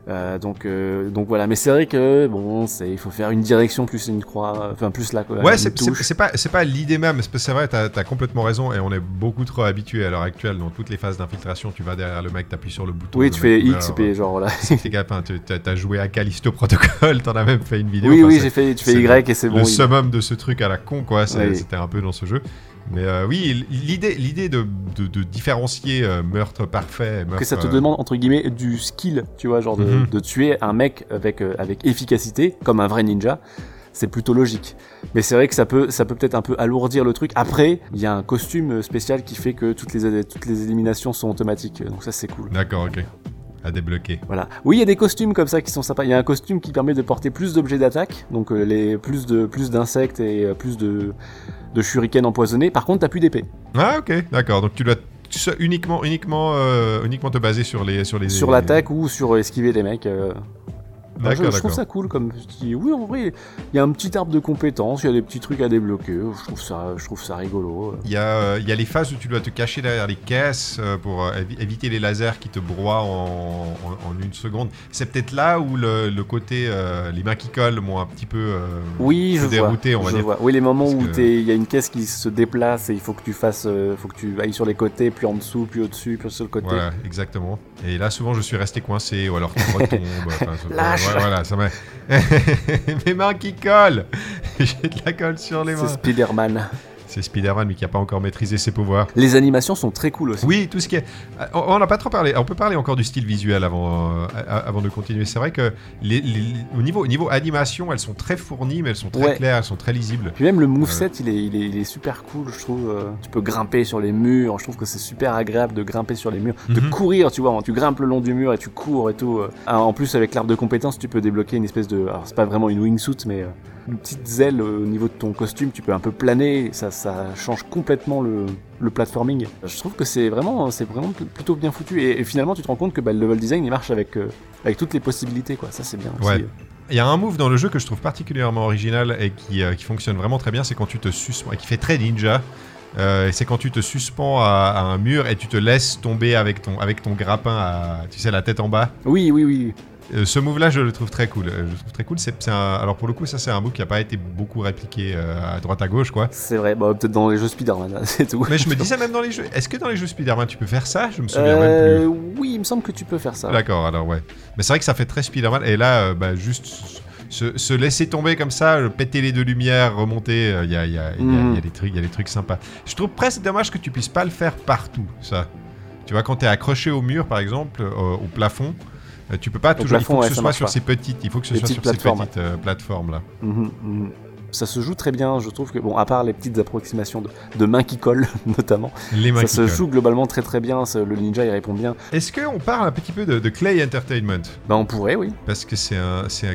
Euh, donc, euh, donc voilà, mais c'est vrai que bon, c'est il faut faire une direction plus une croix, enfin plus la quoi. Ouais, une c'est pas, c'est pas l'idée même, c'est vrai, t'as as complètement raison, et on est beaucoup trop habitué à l'heure actuelle, dans toutes les phases d'infiltration, tu vas derrière le mec, t'appuies sur le bouton. Oui, tu fais. X, puis genre voilà. T'es capable, t'as joué à Callisto Protocol, t'en as même fait une vidéo. oui, enfin, oui, j'ai fait, tu fais Y et c'est bon. Le summum de ce truc à la con, quoi, Oui. c'était un peu dans ce jeu. Mais euh, oui, l'idée l'idée de, de, de différencier euh, meurtre parfait et meurtre. que ça te euh, demande entre guillemets du skill, tu vois, genre de, Mhm. de tuer un mec avec euh, avec efficacité, comme un vrai ninja. C'est plutôt logique. Mais c'est vrai que ça peut ça peut peut-être un peu alourdir le truc. Après, il y a un costume spécial qui fait que toutes les toutes les éliminations sont automatiques. Donc ça c'est cool. D'accord, ok. À débloquer. Voilà. Oui, il y a des costumes comme ça qui sont sympas. Il y a un costume qui permet de porter plus d'objets d'attaque, donc euh, les plus de plus d'insectes et euh, plus de de shurikens empoisonnés. Par contre, t'as plus d'épée. Ah, ok, d'accord. Donc tu dois uniquement, uniquement, euh, uniquement te baser sur les. Sur, les, Sur l'attaque ou sur esquiver les mecs. euh, Je, trouve ça cool comme petit. Oui, en vrai, il y a un petit arbre de compétences, il y a des petits trucs à débloquer. Je trouve ça, je trouve ça rigolo. Il y, a, euh, il y a les phases où tu dois te cacher derrière les caisses euh, pour euh, évi- éviter les lasers qui te broient en, en- en une seconde. C'est peut-être là où le, le côté, euh, les mains qui collent m'ont un petit peu. Oui, je vois. dérouté, on va je dire. vois. Oui, les moments Parce où que- il y a une caisse qui se déplace et il faut que tu fasses, faut que tu ailles sur les côtés, puis en dessous, puis au-dessus, puis sur le côté. Voilà, exactement. Et là, souvent, je suis resté coincé, ou alors tu retombes. enfin, ça- Lâche. ouais, voilà, ça m'a. Mes mains qui collent J'ai de la colle sur les C'est mains. Spider-Man. C'est Spider-Man, mais qui n'a pas encore maîtrisé ses pouvoirs. Les animations sont très cool aussi. Oui, tout ce qui est. euh, On n'a pas trop parlé. On peut parler encore du style visuel avant, euh, avant de continuer. C'est vrai que les, les- au, niveau, au niveau animation, elles sont très fournies, mais elles sont très Ouais. claires, elles sont très lisibles. Puis même le moveset, il, est, il, est, il est super cool, je trouve. euh, Tu peux grimper sur les murs. Je trouve que c'est super agréable de grimper sur les murs. De Mhm. courir, tu vois. Tu grimpes le long du mur et tu cours et tout. euh. Ah, En plus, avec l'arbre de compétences, tu peux débloquer une espèce de. Alors, c'est pas vraiment une wingsuit, mais euh, une petite zèle au niveau de ton costume. Tu peux un peu planer. Ça, ça change complètement le, le platforming. Je trouve que c'est vraiment, c'est vraiment pl- plutôt bien foutu. Et, et finalement, tu te rends compte que bah, le level design, il marche avec, euh, avec toutes les possibilités, quoi. Ça, c'est bien. aussi. Il y a un move dans le jeu que je trouve particulièrement original et qui, euh, qui fonctionne vraiment très bien, c'est quand tu te suspends, et qui fait très ninja. Euh, c'est quand tu te suspends à, à un mur et tu te laisses tomber avec ton, avec ton grappin, à, tu sais, la tête en bas. Oui, oui, oui. Euh, ce move-là, je le trouve très cool. Euh, Je le trouve très cool. C'est, alors pour le coup, ça c'est un move qui n'a pas été beaucoup répliqué euh, à droite à gauche, quoi. C'est vrai. Bah, peut-être dans les jeux Spider-Man, là, c'est tout. Mais je me disais même dans les jeux. Est-ce que dans les jeux Spider-Man tu peux faire ça? Je me souviens même plus. oui, il me semble que tu peux faire ça. D'accord, alors ouais. Mais c'est vrai que ça fait très Spider-Man. Et là, bah, juste se, se laisser tomber comme ça, péter les deux lumières, remonter, il y, a, y, a, y, a, y a des trucs, y a des trucs sympas. Je trouve presque dommage que tu puisses pas le faire partout, ça. Tu vois, quand tu es accroché au mur, par exemple, euh, au plafond, tu peux pas toujours. il faut que ce soit sur ces petites. Il faut que ce soit sur ces petites euh, plateformes là. Mhm, mhm. Ça se joue très bien, je trouve que, bon, à part les petites approximations de, de mains qui collent, notamment, Les mains ça qui se collent. joue globalement très très bien, ça- le ninja il répond bien. Est-ce qu'on parle un petit peu de, de Clay Entertainment? Bah on pourrait, oui. Parce que c'est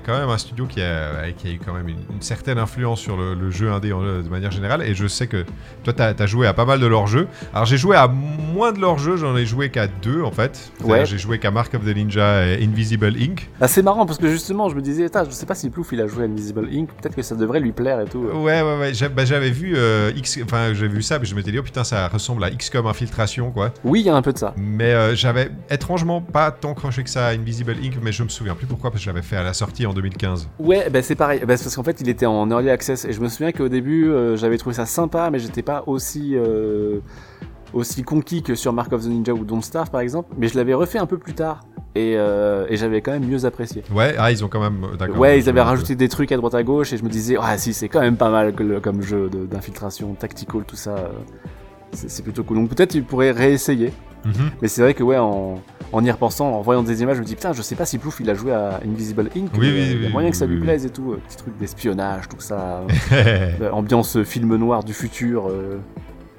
quand même un studio qui a, qui a eu quand même une, une certaine influence sur le, le jeu indé en- de manière générale. Et je sais que toi, tu as, joué à pas mal de leurs jeux. Alors, j'ai joué à moins de leurs jeux, j'en ai joué qu'à deux en fait. Ouais. J'ai joué qu'à Mark of the Ninja et Invisible Inc. Ah, c'est marrant parce que justement, je me disais, je sais pas si Plouf il a joué à Invisible Inc, peut-être que ça devrait lui plaire et tout. Ouais, ouais, ouais. J'a- bah, J'avais vu, euh, X, enfin, j'avais vu ça, mais je m'étais dit, oh putain, ça ressemble à XCOM Infiltration, quoi. Oui, il y a un peu de ça. Mais euh, j'avais étrangement pas tant croché que ça à Invisible Inc. Mais je me souviens plus pourquoi, parce que je l'avais fait à la sortie en 2015. Ouais, bah c'est pareil, bah, parce qu'en fait il était en early access et je me souviens qu'au début euh, j'avais trouvé ça sympa, mais j'étais pas aussi aussi conquis que sur Mark of the Ninja ou Don't Starve par exemple, mais je l'avais refait un peu plus tard et, euh, et j'avais quand même mieux apprécié. Ouais, ah, ils ont quand même. D'accord. Ouais, ils avaient rajouté des trucs à droite à gauche et je me disais, ah si, c'est quand même pas mal que le- comme jeu d'infiltration, tactical, tout ça. euh, c'est plutôt cool. Donc peut-être tu pourrais réessayer. Mhm. Mais c'est vrai que ouais, en, en y repensant, en voyant des images, je me dis putain, je sais pas si Plouf il a joué à Invisible Inc. Oui, mais, oui, euh, il y a moyen oui, que ça lui plaise et tout. euh, Petit truc d'espionnage, tout ça. euh, ambiance film noir du futur.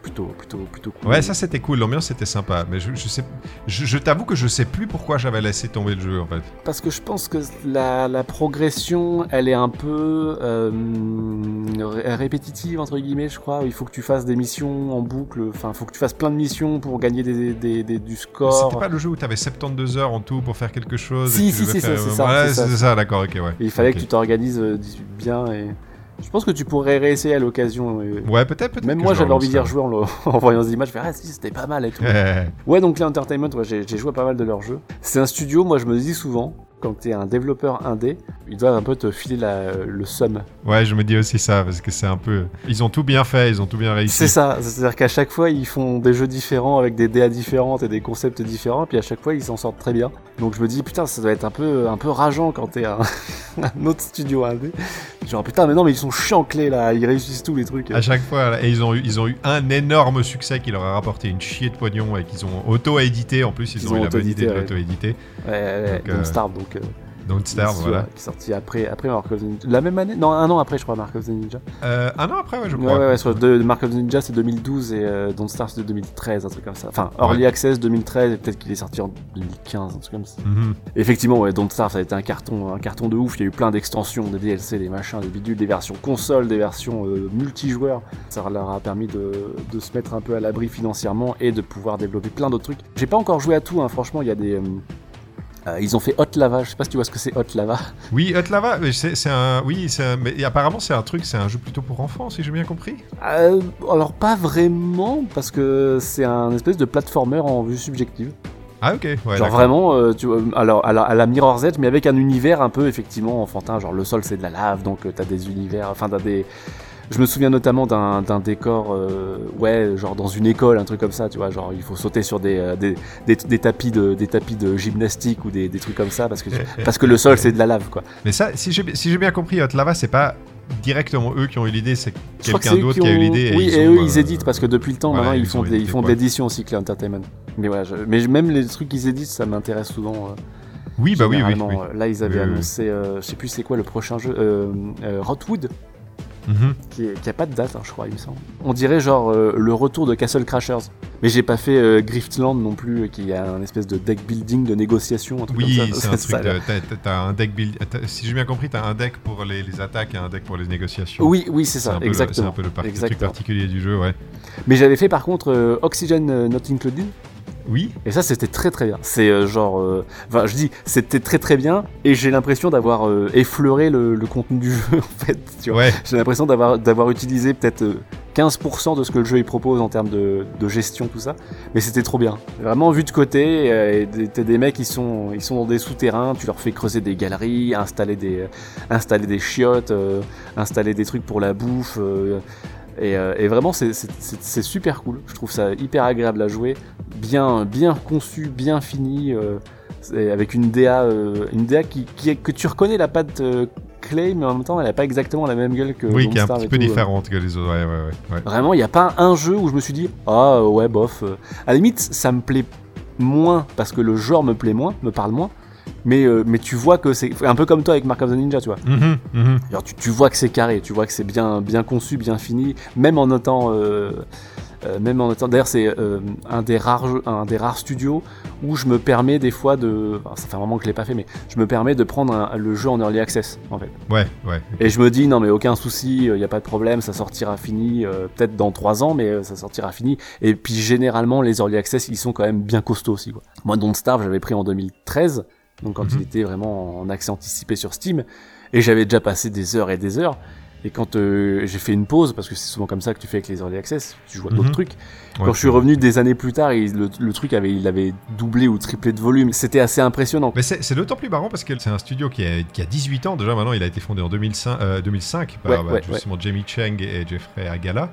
Euh, plutôt, plutôt, plutôt cool. Ouais, ça c'était cool, l'ambiance était sympa, mais je, je sais, je, je t'avoue que je sais plus pourquoi j'avais laissé tomber le jeu en fait. Parce que je pense que la, la progression, elle est un peu euh, ré- répétitive, entre guillemets, je crois. Il faut que tu fasses des missions en boucle. Enfin, il faut que tu fasses plein de missions pour gagner des, des- des- du score. C'était pas le jeu où t'avais 72 heures en tout pour faire quelque chose. Si, et si, si, c'est ça, Voilà, c'est ça. c'est ça, d'accord, ok, ouais. Et il fallait que tu t'organises euh, bien et. Je pense que tu pourrais réessayer à l'occasion. et- Ouais, peut-être, peut-être. Même moi j'avais envie d'y rejouer en, le- en voyant les images, je fais ah si c'était pas mal et tout. Ouais donc les Entertainment, ouais, j'ai joué à pas mal de leurs jeux. C'est un studio, moi je me dis souvent, quand t'es un développeur indé, ils doivent un peu te filer la- le sum. ouais, je me dis aussi ça, parce que c'est un peu. Ils ont tout bien fait, ils ont tout bien réussi. C'est ça, c'est-à-dire qu'à chaque fois ils font des jeux différents avec des DA différentes et des concepts différents, puis à chaque fois ils s'en sortent très bien. Donc je me dis putain ça doit être un peu, un peu rageant quand t'es un, un autre studio indé. Genre putain mais non mais ils sont chiants clés là, ils réussissent tous les trucs. À chaque fois, et ils ont, eu, ils ont eu un énorme succès qui leur a rapporté une chier de pognon et qu'ils ont auto-édité. En plus, ils, Ils ont, ont eu la bonne idée de ouais. l'auto-éditer. Ouais, ouais, Donc, euh, Starve donc. Sûr, voilà. Qui est sorti après, après Mark of the Ninja. La même année Non, un an après, je crois, Mark of the Ninja. Euh, un an après, ouais, je Ouais, crois. ouais, ouais, sur deux- Mark of the Ninja, c'est 2012 et euh, Don't Starve, c'est de 2013, un truc comme ça. Enfin, Early Access 2013, et peut-être qu'il est sorti en 2015, un truc comme ça. Mhm. Effectivement, ouais, Don't Starve, ça a été un carton, un carton de ouf. Il y a eu plein d'extensions, des DLC, des machins, des bidules, des versions console, des versions euh, multijoueurs. Ça leur a permis de, de se mettre un peu à l'abri financièrement et de pouvoir développer plein d'autres trucs. J'ai pas encore joué à tout, hein, franchement, il y a des. Euh, ils ont fait Hot Lava, je sais pas si tu vois ce que c'est Hot Lava. Oui, Hot Lava, mais c'est un. Oui, un- mais apparemment, c'est un truc, c'est un jeu plutôt pour enfants, si j'ai bien compris. Euh, alors pas vraiment, parce que c'est un espèce de platformer en vue subjective. Ah, ok. Ouais, genre vraiment, euh, tu vois, alors à la, à la Mirror's Edge, mais avec un univers un peu effectivement enfantin. Genre le sol c'est de la lave, donc t'as des univers, enfin t'as des. Je me souviens notamment d'un décor, euh, ouais, genre dans une école, un truc comme ça, tu vois, genre il faut sauter sur des, euh, des, des, des tapis de des tapis de gymnastique ou des, des trucs comme ça parce que parce que le sol c'est de la lave quoi. Mais ça, si j'ai si bien compris, Hot Lava, c'est pas directement eux qui ont eu l'idée, c'est quelqu'un d'autre qui qui a eu l'idée. Oui, et eux euh, ils éditent parce que depuis le temps voilà, maintenant ils, ils font ont des, ils édité, font de l'édition aussi Clear Entertainment. Mais ouais, je- mais même les trucs qu'ils éditent ça m'intéresse souvent. euh, Oui, bah oui, oui. Là ils avaient Oui, annoncé, euh, je sais plus c'est quoi le prochain jeu, euh, euh, Rotwood. Mhm. qui, est- qui a pas de date, hein, je crois, il me semble. On dirait genre euh, le retour de Castle Crashers. Mais j'ai pas fait euh, Griftland non plus, euh, qui a un espèce de deck building de négociation. Un truc Oui, comme ça. c'est un Ça truc de. t'as- un deck build. t'as- Si j'ai bien compris, t'as un deck pour les, les attaques et un deck pour les négociations. Oui, oui, c'est ça, le- C'est exactement. un peu le, par- truc Exactement. particulier du jeu, ouais. Mais j'avais fait par contre Oxygen Not Included, Oui, et ça c'était très très bien. C'est euh, genre. euh, Enfin, je dis, c'était très très bien, et j'ai l'impression d'avoir euh, effleuré le, le contenu du jeu en fait. Tu vois. ouais. J'ai l'impression d'avoir d'avoir utilisé peut-être euh, 15% de ce que le jeu il propose en termes de, de gestion tout ça, mais c'était trop bien. Vraiment vu de côté, euh, et des- t'as des mecs qui sont ils sont dans des souterrains, tu leur fais creuser des galeries, installer des euh, installer des chiottes, euh, installer des trucs pour la bouffe. euh, et, euh, et vraiment, c'est- super cool. Je trouve ça hyper agréable à jouer, bien, bien conçu, bien fini, euh, avec une DA, euh, une DA qui, que tu reconnais la patte Clay, mais en même temps, elle n'a pas exactement la même gueule que oui, qui est un petit et peu tout, différente que les autres. Ouais, ouais, ouais. ouais. Vraiment, il n'y a pas un jeu où je me suis dit ah ouais bof. À la limite, ça me plaît moins parce que le genre me plaît moins, me parle moins. Mais, euh, mais tu vois que c'est un peu comme toi avec Mark of the Ninja, tu vois. Mhm, mhm. Genre, tu, tu vois que c'est carré, tu vois que c'est bien, bien conçu, bien fini, même en notant. euh, euh, même en notant. D'ailleurs, c'est euh, un, des rares un des rares studios où je me permets des fois de. enfin, ça fait un moment que je l'ai pas fait, mais je me permets de prendre un- le jeu en early access, en fait. Ouais, ouais. Et je me dis, non, mais aucun souci, il n'y a pas de problème, ça sortira fini, euh, peut-être dans 3 ans, mais euh, ça sortira fini. Et puis, généralement, les early access, ils sont quand même bien costauds aussi. Quoi. Moi, Don't Starve, j'avais pris en 2013, donc quand Mhm. il était vraiment en accès anticipé sur Steam, et j'avais déjà passé des heures et des heures. Et quand euh, j'ai fait une pause, parce que c'est souvent comme ça que tu fais avec les early access, tu joues à d'autres Mhm. trucs. Ouais, Quand je suis revenu des années plus tard, et le, le truc avait, il avait doublé ou triplé de volume, c'était assez impressionnant. Mais c'est c'est d'autant plus marrant parce que c'est un studio qui a, qui a 18 ans déjà maintenant. Il a été fondé en 2005, euh, 2005 par Ouais, bah, ouais, justement Jamie Cheng et Jeffrey Agala.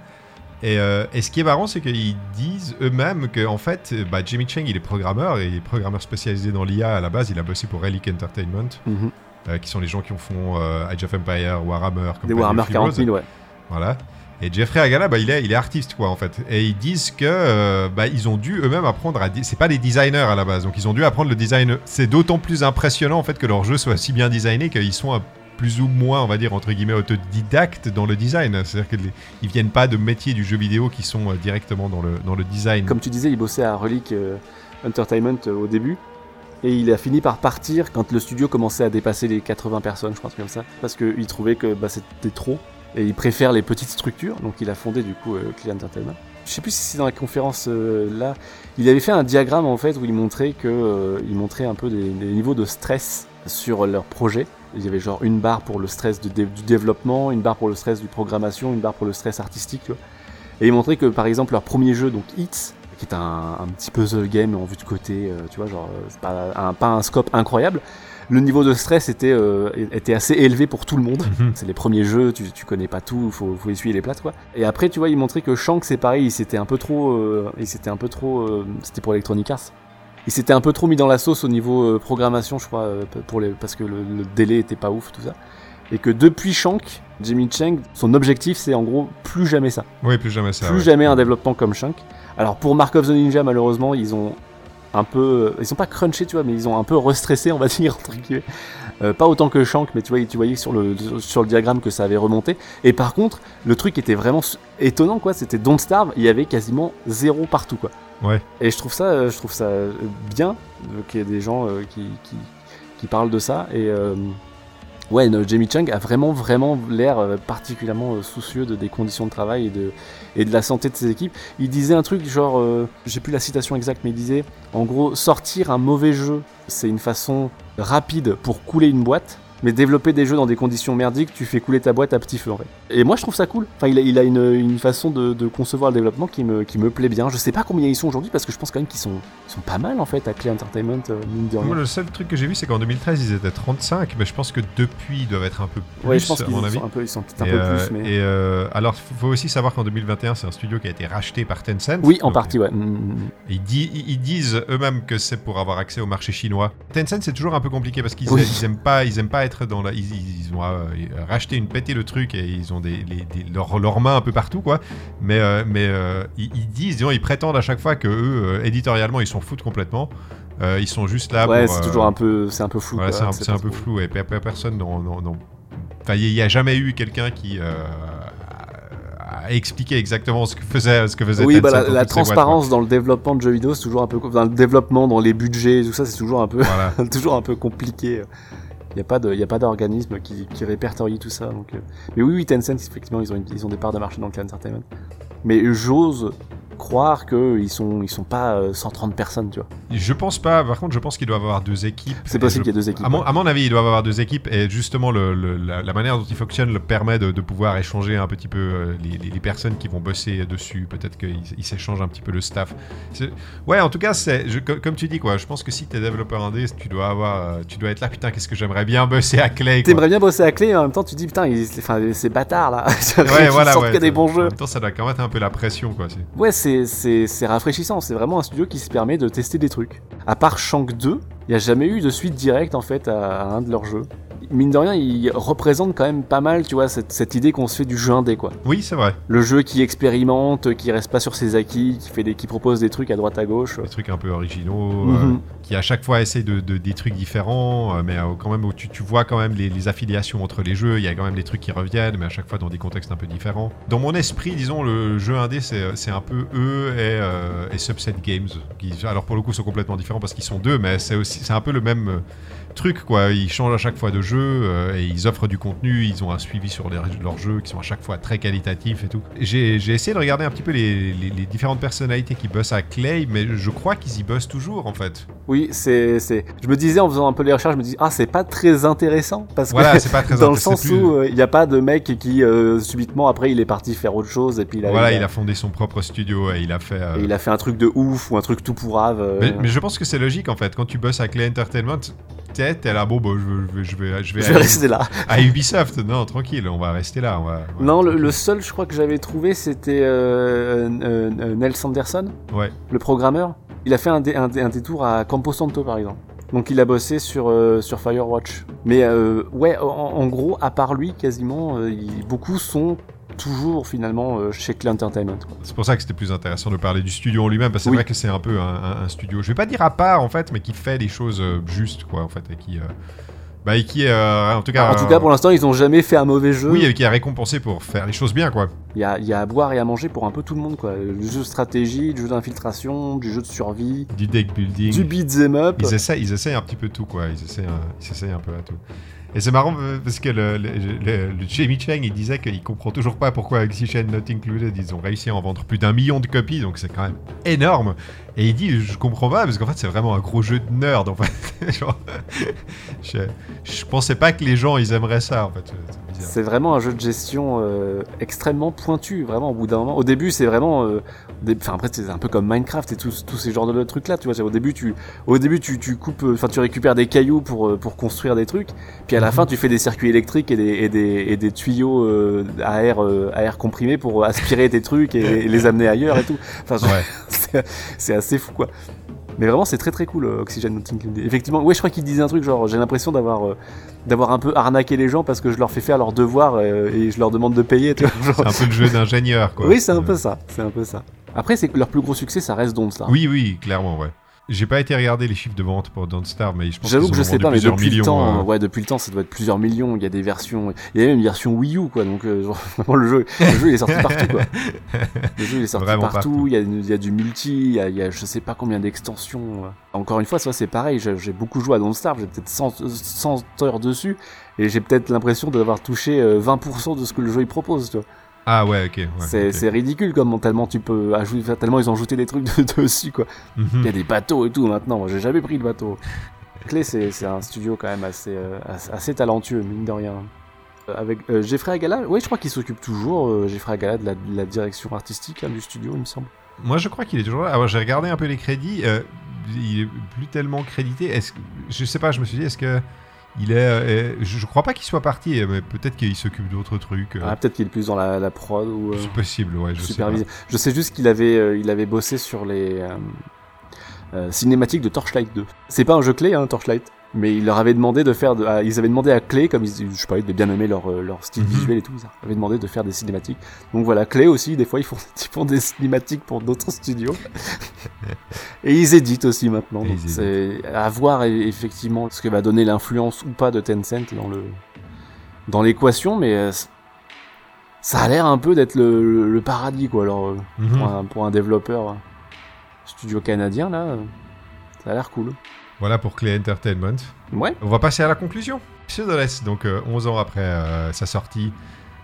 Et, euh, et ce qui est marrant, c'est qu'ils disent eux-mêmes que en fait, bah, Jamie Cheng, il est programmeur et il est programmeur spécialisé dans l'IA à la base. Il a bossé pour Relic Entertainment, Mhm. euh, qui sont les gens qui font euh, Age of Empire, Warhammer, Des Company of Warhammer Heroes. 40 000, ouais. Voilà. Et Jeffrey Agala, bah, il, est, il est artiste, quoi, en fait. Et ils disent que euh, bah, ils ont dû eux-mêmes apprendre à. C'est pas des designers à la base, donc ils ont dû apprendre le design. C'est d'autant plus impressionnant, en fait, que leur jeu soit si bien designé qu'ils sont un- plus ou moins, on va dire, entre guillemets, autodidactes dans le design. C'est-à-dire qu'ils viennent pas de métiers du jeu vidéo qui sont euh, directement dans le, dans le design. Comme tu disais, il bossait à Relic euh, Entertainment euh, au début. Et il a fini par partir quand le studio commençait à dépasser les 80 personnes, je truc comme ça. Parce qu'il trouvait que bah, c'était trop. Et il préfère les petites structures. Donc il a fondé du coup Clear Entertainment. Je sais plus si c'est dans la conférence là. Il avait fait un diagramme en fait où il montrait que montrait un peu des, des niveaux de stress sur leur projet. Il y avait genre une barre pour le stress de dé- du développement, une barre pour le stress du programmation, une barre pour le stress artistique. Tu vois. Et il montrait que par exemple leur premier jeu, donc Hits, qui est un, un petit puzzle game en vue de côté, euh, tu vois, genre euh, pas un, pas un scope incroyable. Le niveau de stress était, euh, était assez élevé pour tout le monde. Mhm. C'est les premiers jeux, tu, tu connais pas tout, faut, faut essuyer les plates quoi. Et après, tu vois, il montrait que Shank c'est pareil, il s'était un peu trop, euh, il s'était un peu trop, euh, c'était pour Electronic Arts. Il s'était un peu trop mis dans la sauce au niveau euh, programmation, je crois, euh, pour les, parce que le, le délai était pas ouf, tout ça. Et que depuis Shank, Jimmy Cheng, son objectif c'est en gros plus jamais ça Oui, plus jamais ça. plus ouais. jamais un développement comme Shank. Alors pour Mark of the Ninja, malheureusement, ils ont un peu, ils sont pas crunchés, tu vois, mais ils ont un peu restressé, on va dire entre guillemets. Euh, pas autant que Shank, mais tu vois, tu voyais sur le sur le diagramme que ça avait remonté. Et par contre, le truc était vraiment étonnant, quoi. C'était Don't Starve, il y avait quasiment zéro partout, quoi. Ouais. Et je trouve ça, euh, je trouve ça euh, bien qu'il y ait des gens euh, qui, qui qui parlent de ça et euh, Ouais, Jamie Chung a vraiment, vraiment l'air particulièrement soucieux de, des conditions de travail et de, et de la santé de ses équipes. Il disait un truc genre, euh, j'ai plus la citation exacte, mais il disait, en gros, sortir un mauvais jeu, c'est une façon rapide pour couler une boîte. Mais développer des jeux dans des conditions merdiques, tu fais couler ta boîte à petit feu en fait. Et moi je trouve ça cool. Enfin, il a, il a une, une façon de, de concevoir le développement qui me, qui me plaît bien. Je sais pas combien ils sont aujourd'hui parce que je pense quand même qu'ils sont, ils sont pas mal en fait à Clay Entertainment, euh, mine de rien. Moi, le seul truc que j'ai vu, c'est qu'en 2013, ils étaient 35, mais je pense que depuis, ils doivent être un peu plus, ouais, je pense à qu'ils mon avis. sont un peu, ils sont peut-être un peu euh, plus, mais. et, euh, alors, faut aussi savoir qu'en 2021, c'est un studio qui a été racheté par Tencent. Oui, en partie, ouais. Mm, mm, mm. Ils, di- ils disent eux-mêmes que c'est pour avoir accès au marché chinois. Tencent, c'est toujours un peu compliqué parce qu'ils Oui. aiment pas, ils aiment pas être dans la. Ils, ils ont euh, racheté une pété le truc et ils ont des, les- des- leurs leurs mains un peu partout quoi. Mais euh, mais euh, ils, ils disent, disons, ils prétendent à chaque fois que eux, euh, éditorialement, ils s'en foutent complètement. Euh, ils sont juste là ouais, pour. c'est euh, toujours un peu, c'est un peu flou. voilà, c'est un, un peu flou et pe- pe- personne n'en- Enfin, il n'y a jamais eu quelqu'un qui a- a expliqué exactement ce que faisait, ce que faisait Oui, bah, la, dans la ces boîtes, transparence dans le développement de jeux vidéo, c'est toujours un peu dans le développement, dans les budgets, tout ça, c'est toujours un peu, Voilà. toujours un peu compliqué. Il n'y a pas de, d'organisme qui, qui répertorie tout ça. Donc, euh. mais oui, oui, Tencent, effectivement, ils ont, ils ont des parts de marché dans le Clan Entertainment. Mais j'ose croire qu'ils sont, ils sont pas euh, 130 personnes, tu vois. Je pense pas. Par contre, je pense qu'ils doivent avoir deux équipes. C'est possible qu'il y ait deux équipes. À mon, ouais. à mon avis, ils doivent avoir deux équipes et justement le, le- la, la manière dont ils fonctionnent le permet de, de pouvoir échanger un petit peu euh, les, les- les personnes qui vont bosser dessus. Peut-être qu'ils ils s'échangent un petit peu le staff. Ouais, en tout cas, c'est je- co- comme tu dis quoi. Je pense que si t'es développeur indé, tu dois avoir, euh, tu dois être là. Putain, qu'est-ce que j'aimerais bien bosser à Clay. quoi. T'aimerais bien bosser à clé, et en même temps, tu dis putain, ils, ces bâtards là, Ouais, voilà, ouais. des bons En jeux. même temps, ça doit quand même être un peu la pression, quoi. Ouais, c'est, c'est, rafraîchissant. C'est vraiment un studio qui se permet de tester des trucs. À part Shank 2, il n'y a jamais eu de suite directe en fait à un de leurs jeux. Mine de rien, il représente quand même pas mal, tu vois, cette, cette idée qu'on se fait du jeu indé, quoi. Oui, c'est vrai. Le jeu qui expérimente, qui reste pas sur ses acquis, qui fait des, qui propose des trucs à droite à gauche. Des trucs un peu originaux. euh, Mhm. qui à chaque fois essaie de, de- des trucs différents, euh, mais euh, quand même où tu, tu vois quand même les, les affiliations entre les jeux, il y a quand même des trucs qui reviennent, mais à chaque fois dans des contextes un peu différents. Dans mon esprit, disons, le jeu indé, c'est un peu eux et, et Subset Games, qui alors pour le coup sont complètement différents parce qu'ils sont deux, mais c'est aussi c'est un peu le même truc quoi. Ils changent à chaque fois de jeu euh, et ils offrent du contenu, ils ont un suivi sur les- leurs jeux qui sont à chaque fois très qualitatifs et tout. J'ai j'ai essayé de regarder un petit peu les, les- les différentes personnalités qui bossent à Clay, mais je crois qu'ils y bossent toujours en fait. Oui, c'est, c'est. Je me disais en faisant un peu les recherches, je me dis ah c'est pas très intéressant parce Voilà, que c'est pas très dans le sens plus- où euh, il n'y a pas de mec qui euh, subitement après il est parti faire autre chose et puis il a, Voilà, il a- il a fondé son propre studio et il a fait. euh, et il a fait un truc de ouf ou un truc tout pourrave. mais, mais je pense que c'est logique en fait. Quand tu bosses à Clay Entertainment, t'es là, bon, bah, je, vais- je vais, je vais, je vais à, rester là. à Ubisoft. Non, tranquille, on va rester là. on va- on va- Non, le, seul, je crois que j'avais trouvé, c'était euh, euh, euh, Nels Anderson, Ouais. le programmeur. Il a fait un, dé- un, dé- un détour à Campo Santo, par exemple. Donc il a bossé sur, euh, sur Firewatch. Mais euh, ouais, en, en gros, à part lui, quasiment, euh, il- beaucoup sont toujours finalement euh, chez Clay Entertainment. C'est pour ça que c'était plus intéressant de parler du studio en lui-même, parce que c'est Oui. vrai que c'est un peu un, un- un studio, je vais pas dire à part en fait, mais qui fait les choses euh, justes, quoi, en fait, et qui. euh, bah, et qui euh, en tout cas. en tout cas, pour l'instant, ils ont jamais fait un mauvais jeu. Oui, et qui est récompensé pour faire les choses bien, quoi. Il y a, y a à boire et à manger pour un peu tout le monde. quoi. Du jeu de stratégie, du jeu d'infiltration, du jeu de survie, Du deck building. du beat'em up. Ils essayent, ils essayent un petit peu tout, quoi. Ils essayent, un- ils essayent un peu à tout. Et c'est marrant euh, parce que le, le, le- Chang, il disait qu'il comprend toujours pas pourquoi Oxygen Not Included, ils ont réussi à en vendre plus d'un million de copies, donc c'est quand même énorme. Et il dit, je comprends pas, parce qu'en fait, c'est vraiment un gros jeu de nerd, en fait. Je pensais pas que les gens, ils aimeraient ça, en fait. C'est vraiment un jeu de gestion euh, extrêmement pointu, vraiment au bout d'un moment. Au début, c'est vraiment, euh, des- enfin après c'est un peu comme Minecraft et tous, tous ces genres de trucs là, tu vois. c'est Au début, tu, au début, tu, tu coupes, euh, enfin tu récupères des cailloux pour euh, pour construire des trucs, puis à la Mhm. fin, tu fais des circuits électriques et des et des, et des tuyaux euh, à air euh, à air comprimé pour aspirer tes trucs et, et les amener ailleurs et tout. Enfin, Ouais. c'est assez fou quoi. Mais vraiment, c'est très très cool, euh, Oxygen Included. Effectivement, ouais, je crois qu'il disait un truc genre, j'ai l'impression d'avoir euh, d'avoir un peu arnaqué les gens parce que je leur fais faire leurs devoirs euh, et je leur demande de payer. C'est un peu le jeu d'ingénieur, quoi. Oui, c'est un peu ça, c'est un peu ça. Après, c'est que leur plus gros succès, ça reste Don't Starve. Oui, oui, clairement, ouais. J'ai pas été regarder les chiffres de vente pour Don't Starve, mais je pense J'avoue que je sais pas, mais depuis le millions. temps, euh. ouais, depuis le temps, ça doit être plusieurs millions. Il y a des versions, il y a même une version Wii U, quoi. Donc, euh, genre, le jeu, le jeu, il est sorti partout, quoi. Le jeu, il est sorti Vraiment partout. Il y, a, il y a du multi, il y a, il y a je sais pas combien d'extensions. euh. Encore une fois, ça, c'est pareil. J'ai beaucoup joué à Don't Starve, j'ai peut-être 100, 100 heures dessus, et j'ai peut-être l'impression d'avoir touché euh, 20% de ce que le jeu il propose, tu vois. Ah ouais, ok. ouais, c'est ridicule, comme tellement tu peux ajouter, tellement ils ont ajouté des trucs de- dessus, quoi. Mhm. Il y a des bateaux et tout maintenant. Moi, j'ai jamais pris de bateau. Clé, c'est un studio quand même assez, euh, assez, talentueux, mine de rien. Euh, Avec euh, Jeffrey Agala, oui, je crois qu'il s'occupe toujours, euh, Jeffrey Agala, de la, de la direction artistique hein, du studio, il me semble. Moi, je crois qu'il est toujours là. J'ai regardé un peu les crédits. euh, il est plus tellement crédité. Est-ce que- je sais pas. Je me suis dit, est-ce que il est euh, je, crois pas qu'il soit parti, euh, mais peut-être qu'il s'occupe d'autres trucs. euh, Ah, Peut-être qu'il est plus dans la, la prod ou c'est possible, ouais. Je sais pas. supervisé. Je sais juste qu'il avait, il avait bossé sur les euh, cinématiques de Torchlight 2. C'est pas un jeu clé, hein, Torchlight? Mais il leur avait demandé de faire, de- ils avaient demandé à Clé, comme ils, je sais pas, ils avaient bien aimé leur, euh, leur style Mhm. visuel et tout, ils avaient demandé de faire des cinématiques. Donc voilà, Clé aussi, des fois ils font, ils font des cinématiques pour d'autres studios. et ils éditent aussi maintenant. Et Donc c'est à voir effectivement ce que va donner l'influence ou pas de Tencent dans le dans l'équation, mais euh, ça a l'air un peu d'être le, le- le paradis quoi. Alors euh, Mhm. pour, un, pour un développeur studio canadien là, euh, ça a l'air cool. Voilà pour Clay Entertainment. Ouais. On va passer à la conclusion. Pseudoless, donc euh, 11 ans après euh, sa sortie,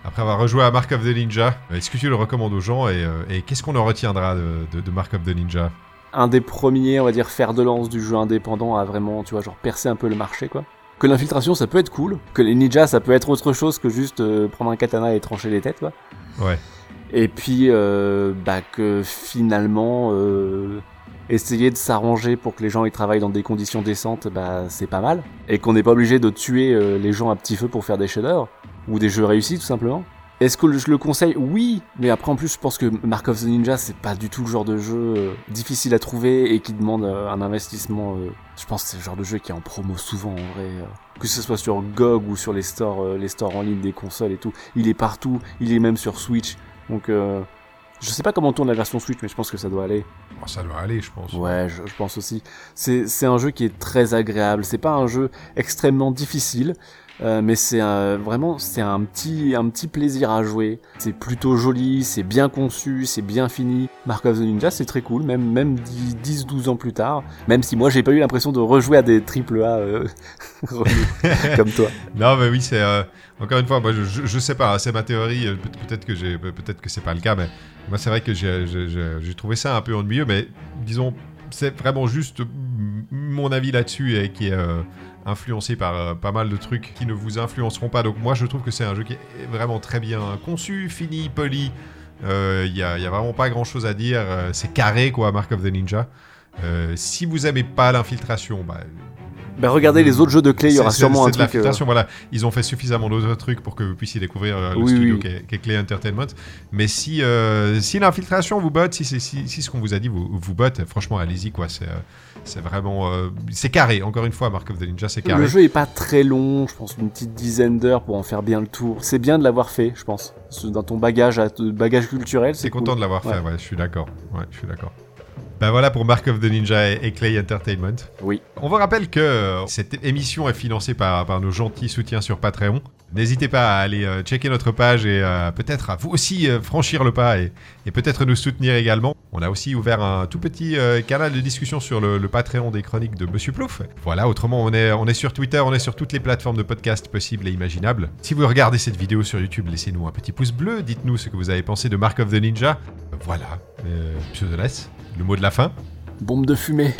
après avoir rejoué à Mark of the Ninja, euh, est-ce que tu le recommandes aux gens et, euh, et qu'est-ce qu'on en retiendra de, de- de Mark of the Ninja? Un des premiers, on va dire, fer de lance du jeu indépendant à vraiment, tu vois, genre percer un peu le marché, quoi. Que l'infiltration, ça peut être cool. Que les ninjas, ça peut être autre chose que juste euh, prendre un katana et trancher les têtes, quoi. Ouais. Et puis, euh, bah, que finalement, euh, essayer de s'arranger pour que les gens ils travaillent dans des conditions décentes, bah, c'est pas mal. Et qu'on n'est pas obligé de tuer euh, les gens à petit feu pour faire des chefs-d'œuvre. Ou des jeux réussis, tout simplement. Est-ce que je le conseille? Oui, mais après en plus je pense que Mark of the Ninja c'est pas du tout le genre de jeu euh, difficile à trouver et qui demande euh, un investissement. je pense que c'est le genre de jeu qui est en promo souvent en vrai. que ce soit sur GOG ou sur les stores, les stores en ligne des consoles et tout. Il est partout, il est même sur Switch. Donc je sais pas comment tourne la version Switch mais je pense que ça doit aller. Bon, ça doit aller, je pense. Ouais, je, je pense aussi. C'est c'est un jeu qui est très agréable. C'est pas un jeu extrêmement difficile, euh, mais c'est un- vraiment c'est un petit un petit plaisir à jouer. C'est plutôt joli, c'est bien conçu, c'est bien fini. Mark of the Ninja, c'est très cool, même même 10-12 ans plus tard. Même si moi j'ai pas eu l'impression de rejouer à des triple A euh, comme toi. Non, mais oui, c'est euh, encore une fois, moi, je, je, je sais pas, hein, c'est ma théorie. euh, peut- Peut-être que j'ai, peut-être que c'est pas le cas, mais moi, c'est vrai que j'ai, trouvé ça un peu ennuyeux, mais disons, c'est vraiment juste mon avis là-dessus et qui est euh, influencé par euh, pas mal de trucs qui ne vous influenceront pas. Donc moi, je trouve que c'est un jeu qui est vraiment très bien conçu, fini, poli. Il y, a, y a vraiment pas grand-chose à dire. euh, c'est carré, quoi, Mark of the Ninja. Euh, si vous aimez pas l'infiltration, bah, Bah regardez les autres jeux de clé, il y aura sûrement un de truc. euh, voilà. Ils ont fait suffisamment d'autres trucs pour que vous puissiez découvrir euh, le Oui, studio oui. Qui, est, qui est Clay Entertainment. Mais si, euh, si l'infiltration vous botte, si, c'est- si, si ce qu'on vous a dit vous, vous botte, franchement, allez-y, quoi. C'est, euh, c'est vraiment. euh, c'est carré, encore une fois, Mark of the Ninja, c'est carré. Le jeu est pas très long, je pense une petite dizaine d'heures pour en faire bien le tour. C'est bien de l'avoir fait, je pense. Dans ton bagage, à- bagage culturel, c'est content de l'avoir Ouais. fait, ouais, je suis d'accord. Ouais, je suis d'accord. Ben voilà pour Mark of the Ninja et, Clay Entertainment. Oui. On vous rappelle que euh, cette émission est financée par, par nos gentils soutiens sur Patreon. N'hésitez pas à aller euh, checker notre page et euh, peut-être à vous aussi euh, franchir le pas et, et peut-être nous soutenir également. On a aussi ouvert un tout petit canal de discussion sur le, le Patreon des chroniques de Monsieur Plouf. Voilà, autrement on est, on est sur Twitter, on est sur toutes les plateformes de podcast possibles et imaginables. Si vous regardez cette vidéo sur YouTube, laissez-nous un petit pouce bleu, dites-nous ce que vous avez pensé de Mark of the Ninja. Voilà, euh, Pseudoless, le mot de la fin. Bombe de fumée.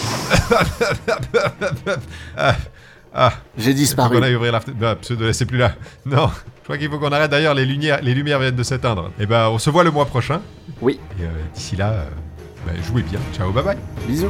ah, ah, J'ai disparu. qu'on aille ouvrir la fenêtre. Bah, Pseudoless, c'est plus là. Non, je crois qu'il faut qu'on arrête d'ailleurs, les lumières, les lumières viennent de s'éteindre. Et ben, on se voit le mois prochain. Oui. Et euh, d'ici là, euh, bah, jouez bien. Ciao, bye bye. Bisous.